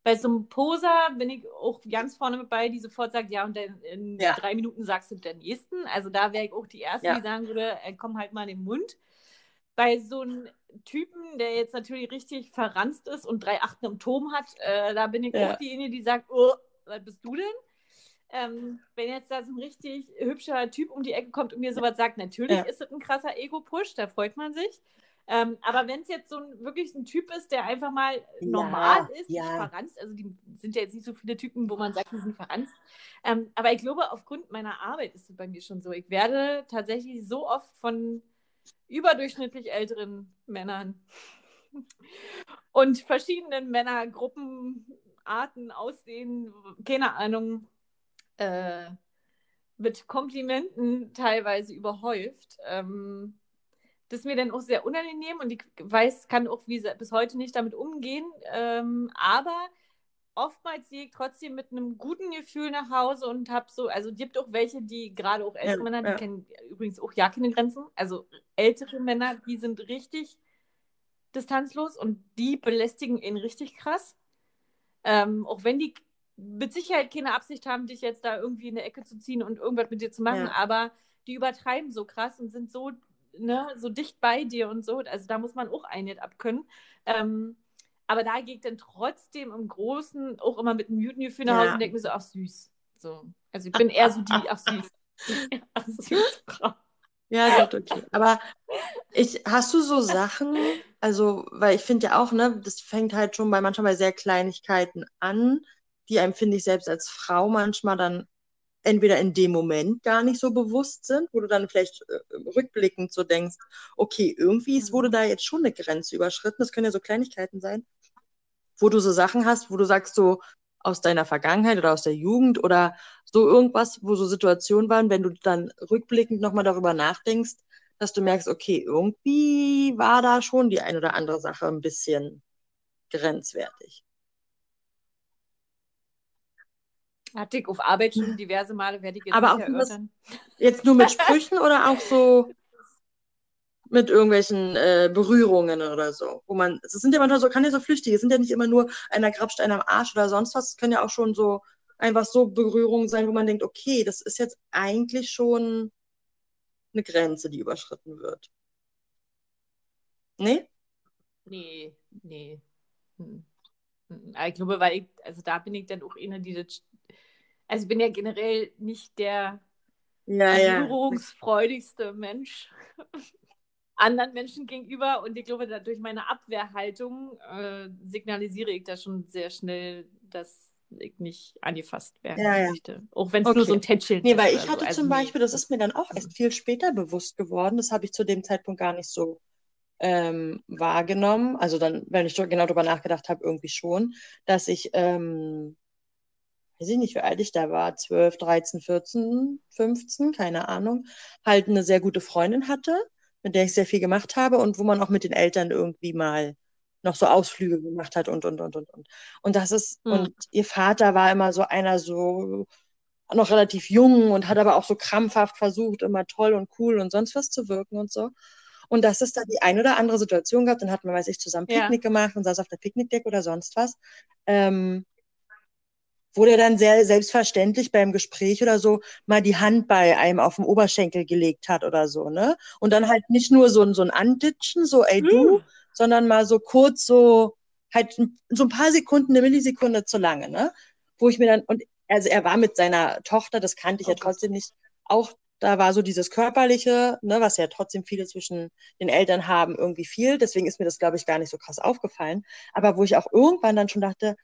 Speaker 1: bei so einem Poser bin ich auch ganz vorne mit bei, die sofort sagt, ja, und dann in ja. drei Minuten sagst du den nächsten. Also da wäre ich auch die Erste, ja. die sagen würde, äh, komm halt mal in den Mund. Bei so einem Typen, der jetzt natürlich richtig verranzt ist und drei Achten im Turm hat, äh, da bin ich ja. auch diejenige, die sagt, oh, was bist du denn? Ähm, wenn jetzt da so ein richtig hübscher Typ um die Ecke kommt und mir sowas sagt, natürlich ist das ein krasser Ego-Push, da freut man sich. Ähm, aber wenn es jetzt so ein wirklich ein Typ ist, der einfach mal normal ja, ist, ja. nicht verranzt, also die sind ja jetzt nicht so viele Typen, wo man sagt, die sind verranzt. Ähm, aber ich glaube, aufgrund meiner Arbeit ist es bei mir schon so. Ich werde tatsächlich so oft von überdurchschnittlich älteren Männern und verschiedenen Männergruppen, Arten, Aussehen, keine Ahnung, äh, mit Komplimenten teilweise überhäuft. Ähm, das ist mir dann auch sehr unangenehm und ich weiß, kann auch wie, bis heute nicht damit umgehen. Ähm, aber oftmals gehe ich trotzdem mit einem guten Gefühl nach Hause und habe so, also gibt auch welche, die gerade auch ältere ja, Männer, die ja. kennen übrigens auch ja keine Grenzen. Also ältere Männer, die sind richtig distanzlos und die belästigen ihn richtig krass. Ähm, auch wenn die mit Sicherheit keine Absicht haben, dich jetzt da irgendwie in eine Ecke zu ziehen und irgendwas mit dir zu machen, ja. aber die übertreiben so krass und sind so, ne, so dicht bei dir und so. Also da muss man auch einiges abkönnen. Ähm, aber da gehe ich dann trotzdem im Großen auch immer mit einem guten Gefühl nach Hause ja. und denke mir so, ach süß. So. Also ich bin eher so die, ach süß. ach süß Frau.
Speaker 2: Ja, gut, okay. Aber ich, hast du so Sachen, also, weil ich finde ja auch, ne, das fängt halt schon bei manchmal bei sehr Kleinigkeiten an, die einem, finde ich, selbst als Frau manchmal dann entweder in dem Moment gar nicht so bewusst sind, wo du dann vielleicht äh, rückblickend so denkst, okay, irgendwie ist, wurde mhm. da jetzt schon eine Grenze überschritten. Das können ja so Kleinigkeiten sein, wo du so Sachen hast, wo du sagst, so aus deiner Vergangenheit oder aus der Jugend oder so irgendwas, wo so Situationen waren, wenn du dann rückblickend nochmal darüber nachdenkst, dass du merkst, okay, irgendwie war da schon die ein oder andere Sache ein bisschen grenzwertig.
Speaker 1: Hatte ich auf Arbeit schon diverse Male, werde ich
Speaker 2: jetzt Aber auch erörtern. jetzt nur mit Sprüchen oder auch so mit irgendwelchen äh, Berührungen oder so, wo man, es sind ja manchmal so, kann ja so flüchtig, es sind ja nicht immer nur einer grapscht einem am Arsch oder sonst was, es können ja auch schon so einfach so Berührungen sein, wo man denkt, okay, das ist jetzt eigentlich schon eine Grenze, die überschritten wird. Nee?
Speaker 1: Nee, nee. Hm. hm. Ich glaube, weil ich, also da bin ich dann auch eine, die das also ich bin ja generell nicht der ja, berührungsfreudigste ja. Mensch anderen Menschen gegenüber und ich glaube, durch meine Abwehrhaltung äh, signalisiere ich da schon sehr schnell, dass ich nicht angefasst werden ja, möchte. Auch wenn es okay. nur so ein Tätscheln
Speaker 2: nee, ist. Nee, weil ich hatte so. also zum Beispiel, das ist mir dann auch erst viel später bewusst geworden, das habe ich zu dem Zeitpunkt gar nicht so ähm, wahrgenommen. Also dann, wenn ich genau darüber nachgedacht habe, irgendwie schon, dass ich ähm, weiß ich nicht, wie alt ich da war, 12, 13, 14, 15, keine Ahnung, halt eine sehr gute Freundin hatte, mit der ich sehr viel gemacht habe und wo man auch mit den Eltern irgendwie mal noch so Ausflüge gemacht hat und, und, und, und, und. Und das ist, mhm. und ihr Vater war immer so einer so, noch relativ jung und hat aber auch so krampfhaft versucht, immer toll und cool und sonst was zu wirken und so. Und dass es da die ein oder andere Situation gab, dann hat man, weiß ich, zusammen Picknick ja. gemacht und saß auf der Picknickdeck oder sonst was. Ähm, wo der dann sehr selbstverständlich beim Gespräch oder so mal die Hand bei einem auf den Oberschenkel gelegt hat oder so, ne? Und dann halt nicht nur so, so ein Anditschen, so ey du, mhm. sondern mal so kurz so, halt so ein paar Sekunden, eine Millisekunde zu lange, ne? Wo ich mir dann, und also er war mit seiner Tochter, das kannte ich okay. ja trotzdem nicht, auch da war so dieses körperliche, ne, was ja trotzdem viele zwischen den Eltern haben, irgendwie viel. Deswegen ist mir das, glaube ich, gar nicht so krass aufgefallen. Aber wo ich auch irgendwann dann schon dachte,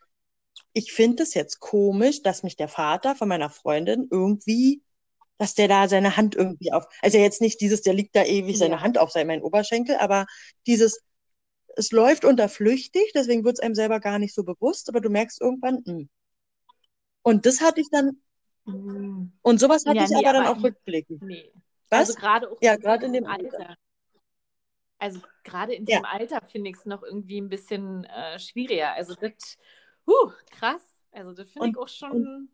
Speaker 2: ich finde es jetzt komisch, dass mich der Vater von meiner Freundin irgendwie, dass der da seine Hand irgendwie auf, also jetzt nicht dieses, der liegt da ewig ja. seine Hand auf seinen Oberschenkel, aber dieses, es läuft unter flüchtig, deswegen wird es einem selber gar nicht so bewusst, aber du merkst irgendwann, mh. Hm. Und das hatte ich dann, mhm. und sowas hatte ja, ich nee, aber dann auch rückblickend. Nee.
Speaker 1: Was? Also gerade
Speaker 2: ja, gerade in dem Alter. Alter.
Speaker 1: Also gerade in
Speaker 2: Ja.
Speaker 1: dem Alter finde ich es noch irgendwie ein bisschen äh, schwieriger. Also das, huh, krass. Also das finde ich
Speaker 2: Und-
Speaker 1: auch schon.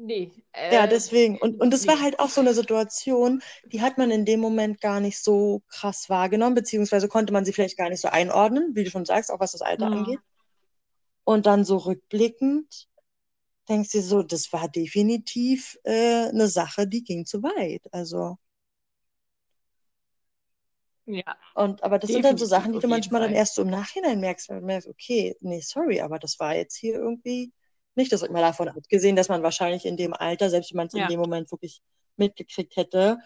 Speaker 1: Nee.
Speaker 2: Ja,
Speaker 1: äh,
Speaker 2: deswegen. Und, und war
Speaker 1: nee.
Speaker 2: halt auch so eine Situation, die hat man in dem Moment gar nicht so krass wahrgenommen, beziehungsweise konnte man sie vielleicht gar nicht so einordnen, wie du schon sagst, auch was das Alter
Speaker 1: Mhm.
Speaker 2: angeht. Und dann so rückblickend denkst du so, das war definitiv äh, eine Sache, die ging zu weit. Also,
Speaker 1: Ja,
Speaker 2: und aber das sind dann so
Speaker 1: Definitiv,
Speaker 2: Sachen, die du manchmal dann erst so im Nachhinein merkst, weil du merkst, okay, nee, sorry, aber das war jetzt hier irgendwie nicht das mal davon abgesehen, dass man wahrscheinlich in dem Alter, selbst wenn man es in
Speaker 1: Ja.
Speaker 2: dem Moment wirklich mitgekriegt hätte,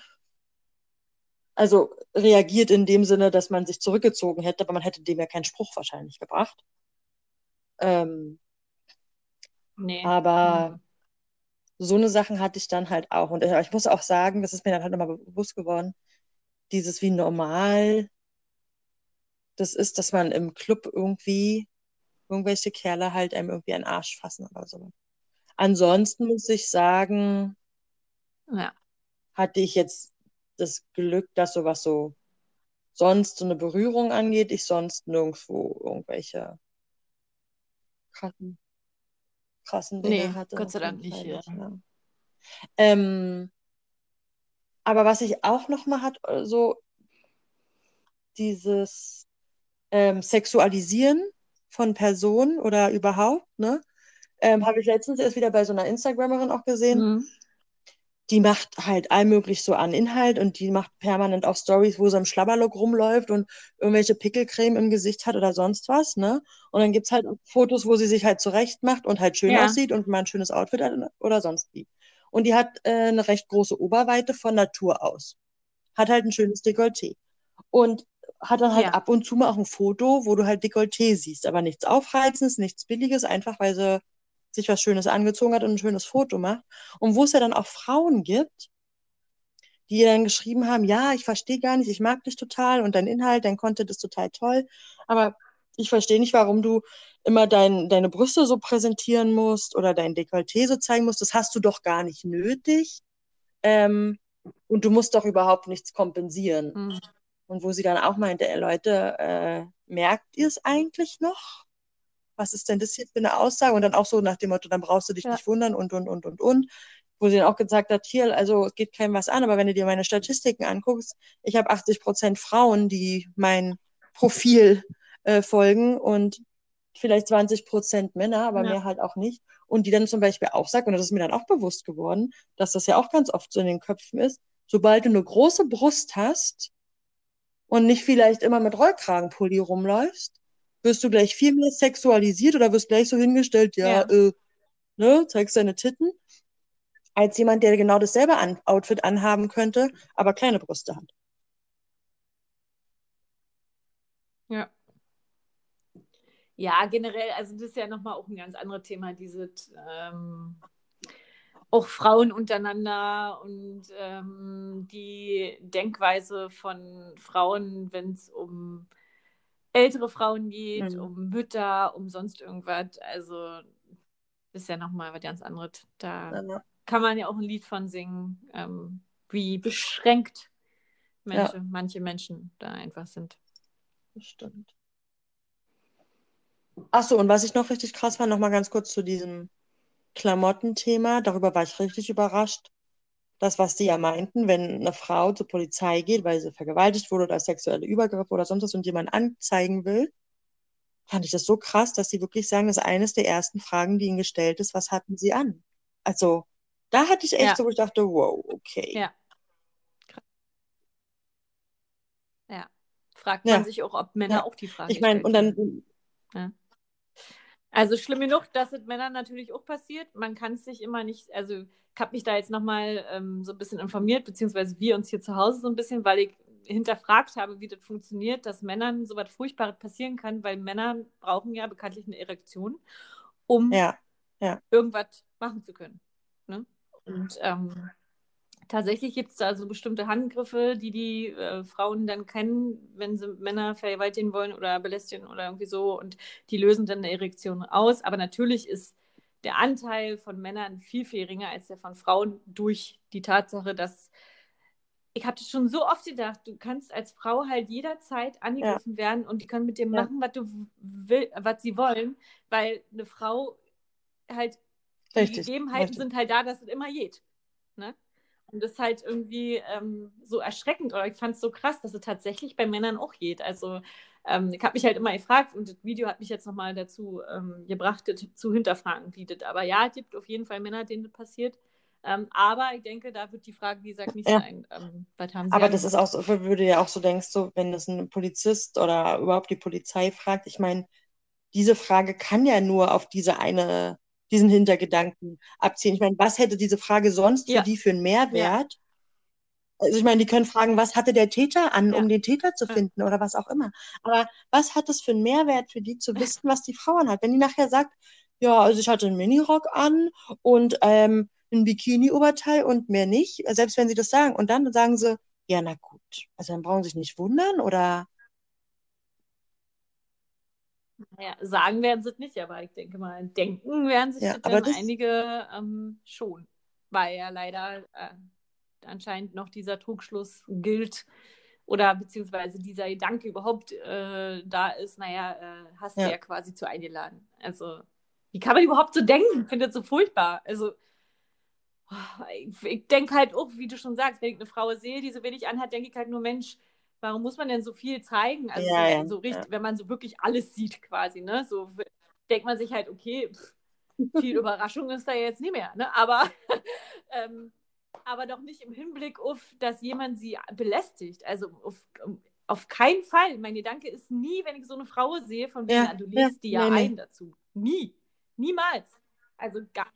Speaker 2: also reagiert in dem Sinne, dass man sich zurückgezogen hätte, aber man hätte dem ja keinen Spruch wahrscheinlich gebracht. Ähm,
Speaker 1: nee.
Speaker 2: aber so eine Sachen hatte ich dann halt auch. Und äh, ich muss auch sagen, das ist mir dann halt nochmal bewusst geworden, dieses wie normal das ist, dass man im Club irgendwie irgendwelche Kerle halt einem irgendwie einen Arsch fassen oder so. Ansonsten muss ich sagen,
Speaker 1: Ja.
Speaker 2: hatte ich jetzt das Glück, dass sowas so sonst so eine Berührung angeht, ich sonst nirgendwo irgendwelche krassen, krassen Dinge
Speaker 1: Nee,
Speaker 2: hatte.
Speaker 1: Gott sei Dank nicht,
Speaker 2: Fall
Speaker 1: ja.
Speaker 2: nicht, ja. Ähm, aber was ich auch noch mal hat, so dieses ähm, Sexualisieren von Personen oder überhaupt, ne? Ähm, habe ich letztens erst wieder bei so einer Instagramerin auch gesehen.
Speaker 1: Mhm.
Speaker 2: Die macht halt allmöglich so an Inhalt und die macht permanent auch Stories, wo sie im Schlabberlook rumläuft und irgendwelche Pickelcreme im Gesicht hat oder sonst was, ne? Und dann gibt's halt auch Fotos, wo sie sich halt zurecht macht und halt schön
Speaker 1: Ja.
Speaker 2: aussieht und mal ein schönes Outfit hat oder sonst wie. Und die hat äh, eine recht große Oberweite von Natur aus. Hat halt ein schönes Dekolleté. Und hat dann halt
Speaker 1: Ja.
Speaker 2: ab und zu mal auch ein Foto, wo du halt Dekolleté siehst, aber nichts Aufreizendes, nichts Billiges, einfach weil sie sich was Schönes angezogen hat und ein schönes Foto macht. Und wo es ja dann auch Frauen gibt, die dann geschrieben haben, ja, ich verstehe gar nicht, ich mag dich total und dein Inhalt, dein Content ist total toll, aber ich verstehe nicht, warum du immer dein, deine Brüste so präsentieren musst oder dein Dekolleté so zeigen musst. Das hast du doch gar nicht nötig. Ähm, und du musst doch überhaupt nichts kompensieren.
Speaker 1: Mhm.
Speaker 2: Und wo sie dann auch meinte, ey, Leute, äh, merkt ihr es eigentlich noch? Was ist denn das jetzt für eine Aussage? Und dann auch so nach dem Motto, dann brauchst du dich
Speaker 1: Ja.
Speaker 2: nicht wundern und, und, und, und, und. Wo sie dann auch gesagt hat, hier, also es geht keinem was an, aber wenn du dir meine Statistiken anguckst, ich habe 80 Prozent Frauen, die mein Profil äh, folgen und vielleicht 20 Prozent Männer, aber
Speaker 1: Ja.
Speaker 2: mehr halt auch nicht. Und die dann zum Beispiel auch sagt, und das ist mir dann auch bewusst geworden, dass das ja auch ganz oft so in den Köpfen ist, sobald du eine große Brust hast und nicht vielleicht immer mit Rollkragenpulli rumläufst, wirst du gleich viel mehr sexualisiert oder wirst gleich so hingestellt, ja,
Speaker 1: Ja.
Speaker 2: äh, ne, zeigst deine Titten, als jemand, der genau dasselbe an Outfit anhaben könnte, aber kleine Brüste hat.
Speaker 1: Ja. Ja, generell, also das ist ja nochmal auch ein ganz anderes Thema, diese ähm, auch Frauen untereinander und ähm, die Denkweise von Frauen, wenn es um ältere Frauen geht,
Speaker 2: Mhm.
Speaker 1: um Mütter, um sonst irgendwas. Also das ist ja nochmal was ganz anderes. Da
Speaker 2: Ja,
Speaker 1: kann man ja auch ein Lied von singen, ähm, wie beschränkt Menschen, manche Menschen da einfach sind.
Speaker 2: das stimmt. Ach so, und was ich noch richtig krass fand, noch mal ganz kurz zu diesem Klamottenthema, darüber war ich richtig überrascht. Das, was die ja meinten, wenn eine Frau zur Polizei geht, weil sie vergewaltigt wurde oder sexuelle Übergriffe oder sonst was und jemand anzeigen will, fand ich das so krass, dass sie wirklich sagen, das ist eines der ersten Fragen, die ihnen gestellt ist, was hatten sie an? Also, da hatte ich echt
Speaker 1: Ja.
Speaker 2: so, wo ich dachte, wow, okay.
Speaker 1: Ja. Ja. Fragt man
Speaker 2: Ja.
Speaker 1: sich auch, ob Männer
Speaker 2: Ja.
Speaker 1: auch die Frage
Speaker 2: Ich meine, und dann,
Speaker 1: Also schlimm genug, dass es Männern natürlich auch passiert. Man kann es sich immer nicht, also ich habe mich da jetzt nochmal ähm, so ein bisschen informiert, beziehungsweise wir uns hier zu Hause so ein bisschen, weil ich hinterfragt habe, wie das funktioniert, dass Männern so was Furchtbares passieren kann, weil Männer brauchen ja bekanntlich eine Erektion, um
Speaker 2: ja,
Speaker 1: irgendwas machen zu können. Ne? Und ähm, tatsächlich gibt es da so bestimmte Handgriffe, die die äh, Frauen dann kennen, wenn sie Männer vergewaltigen wollen oder belästigen oder irgendwie so und die lösen dann eine Erektion aus. Aber natürlich ist der Anteil von Männern viel, viel geringer als der von Frauen durch die Tatsache, dass ich habe das schon so oft gedacht, du kannst als Frau halt jederzeit angegriffen ja. werden und die können mit dir machen, was du will, was sie wollen, weil eine Frau halt Richtig. die Gegebenheiten Richtig. sind halt da, dass es immer geht. Ne? Und das ist halt irgendwie ähm, so erschreckend oder ich fand es so krass, dass es tatsächlich bei Männern auch geht. Also ähm, ich habe mich halt immer gefragt und das Video hat mich jetzt nochmal dazu ähm, gebracht, das zu hinterfragen, wie das. Aber ja, es gibt auf jeden Fall Männer, denen das passiert. Ähm, aber ich denke, da wird die Frage, wie gesagt, nicht ja. sein. Ähm,
Speaker 2: aber das ist auch so, würde ja auch so denkst, so, wenn das ein Polizist oder überhaupt die Polizei fragt, ich meine, diese Frage kann ja nur auf diese eine, diesen Hintergedanken abziehen. Ich meine, was hätte diese Frage sonst ja. für die für einen Mehrwert? Ja. Also ich meine, die können fragen, was hatte der Täter an, ja. um den Täter zu finden oder was auch immer. Aber was hat es für einen Mehrwert für die zu wissen, was die Frau anhat? Wenn die nachher sagt, ja, also ich hatte einen Minirock an und ähm, ein Bikini-Oberteil und mehr nicht, selbst wenn sie das sagen. Und dann sagen sie, ja, na gut, also dann brauchen sie sich nicht wundern oder.
Speaker 1: Naja, sagen werden sie es nicht, aber ich denke mal, denken werden sich ja, dann das... einige ähm, schon, weil ja leider äh, anscheinend noch dieser Trugschluss gilt oder beziehungsweise dieser Gedanke überhaupt äh, da ist, naja, äh, hast ja. du ja quasi zu eingeladen. Also, wie kann man überhaupt so denken? Ich finde das so furchtbar. Also, ich, ich denke halt auch, wie du schon sagst, wenn ich eine Frau sehe, die so wenig anhat, denke ich halt nur, Mensch, warum muss man denn so viel zeigen? Also ja, ja, so richtig, ja. wenn man so wirklich alles sieht quasi, ne? So denkt man sich halt, okay, pff, viel Überraschung ist da jetzt nicht mehr, ne? Aber, ähm, aber doch nicht im Hinblick auf, dass jemand sie belästigt. Also auf, auf keinen Fall. Mein Gedanke ist nie, wenn ich so eine Frau sehe, von wegen, du legst die ja nee, ein nee. dazu. Nie. Niemals. Also gar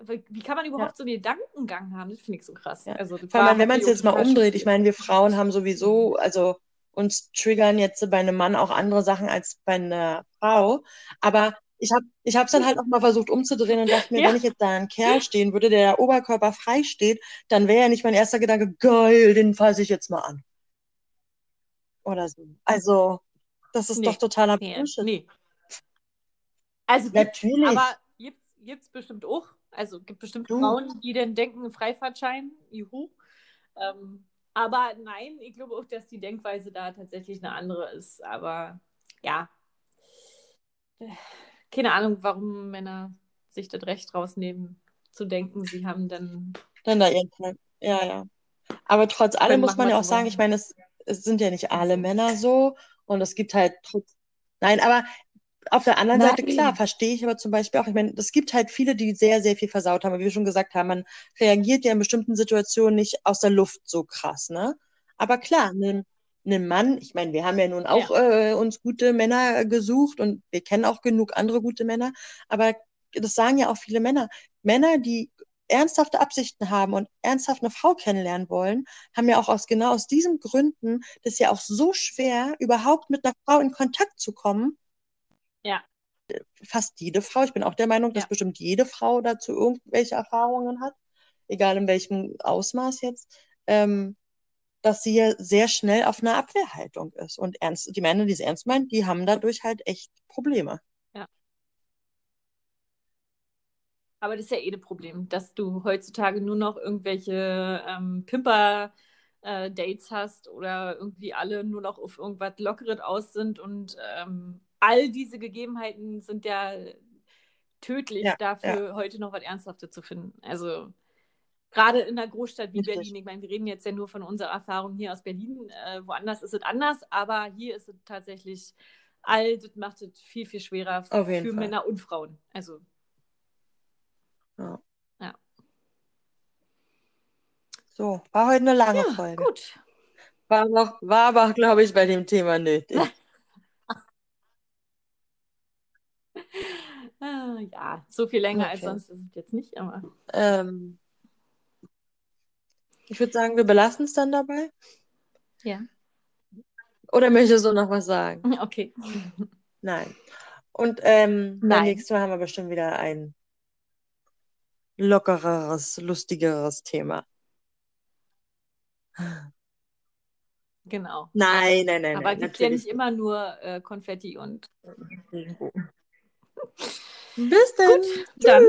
Speaker 1: wie kann man überhaupt ja. so einen Gedankengang haben? Das finde ich so krass. Ja. Also,
Speaker 2: Vor allem, wenn man es jetzt mal umdreht, ich meine, wir Frauen haben sowieso, also uns triggern jetzt bei einem Mann auch andere Sachen als bei einer Frau. Aber ich habe ich es dann halt auch mal versucht umzudrehen und dachte mir, ja. wenn ich jetzt da einen Kerl stehen würde, der, der Oberkörper frei steht, dann wäre ja nicht mein erster Gedanke, geil, den fasse ich jetzt mal an. Oder so. Also, das ist nee. doch totaler Bullshit. Nee.
Speaker 1: Also, natürlich. Aber gibt es bestimmt auch. Also gibt bestimmt du. Frauen, die dann denken, Freifahrtschein, juhu. Ähm, aber nein, ich glaube auch, dass die Denkweise da tatsächlich eine andere ist. Aber ja, keine Ahnung, warum Männer sich das Recht rausnehmen, zu denken, sie haben dann.
Speaker 2: Dann da ihren Ja, ja. Aber trotz allem muss man ja auch sagen, ich meine, es, es sind ja nicht alle Männer so und es gibt halt trotz. Nein, aber auf der anderen Nein. Seite, klar, verstehe ich aber zum Beispiel auch, ich meine, es gibt halt viele, die sehr, sehr viel versaut haben. Wie wir schon gesagt haben, man reagiert ja in bestimmten Situationen nicht aus der Luft so krass, ne? Aber klar, ein, ein Mann, ich meine, wir haben ja nun auch ja. Äh, uns gute Männer gesucht und wir kennen auch genug andere gute Männer, aber das sagen ja auch viele Männer. Männer, die ernsthafte Absichten haben und ernsthaft eine Frau kennenlernen wollen, haben ja auch aus genau aus diesen Gründen das ja auch so schwer, überhaupt mit einer Frau in Kontakt zu kommen,
Speaker 1: ja.
Speaker 2: Fast jede Frau. Ich bin auch der Meinung, dass ja. bestimmt jede Frau dazu irgendwelche Erfahrungen hat, egal in welchem Ausmaß jetzt, ähm, dass sie ja sehr schnell auf einer Abwehrhaltung ist. Und ernst, die Männer, die es ernst meinen, die haben dadurch halt echt Probleme.
Speaker 1: Ja. Aber das ist ja eh das Problem, dass du heutzutage nur noch irgendwelche ähm, Pimper äh, Dates hast oder irgendwie alle nur noch auf irgendwas Lockeres aus sind und ähm, all diese Gegebenheiten sind ja tödlich ja, dafür, ja. heute noch was Ernsthaftes zu finden. Also gerade in einer Großstadt wie Richtig. Berlin, ich meine, wir reden jetzt ja nur von unserer Erfahrung hier aus Berlin, äh, woanders ist es anders, aber hier ist es tatsächlich, all das macht es viel, viel schwerer für Fall. Männer und Frauen. Also.
Speaker 2: Ja.
Speaker 1: ja.
Speaker 2: So, war heute eine lange Folge.
Speaker 1: Gut.
Speaker 2: War, noch, war aber, glaube ich, bei dem Thema nötig.
Speaker 1: Ah, ja, so viel länger okay. als sonst ist es jetzt nicht, aber.
Speaker 2: Ähm, ich würde sagen, wir belassen es dann dabei.
Speaker 1: Ja.
Speaker 2: Oder möchtest du noch was sagen?
Speaker 1: Okay.
Speaker 2: Nein. Und ähm, Nein. nächstes Mal haben wir bestimmt wieder ein lockereres, lustigeres Thema.
Speaker 1: Genau.
Speaker 2: Nein, nein, nein.
Speaker 1: Aber es gibt ja nicht immer nur äh, Konfetti und.
Speaker 2: Bis dann. Gut,
Speaker 1: dann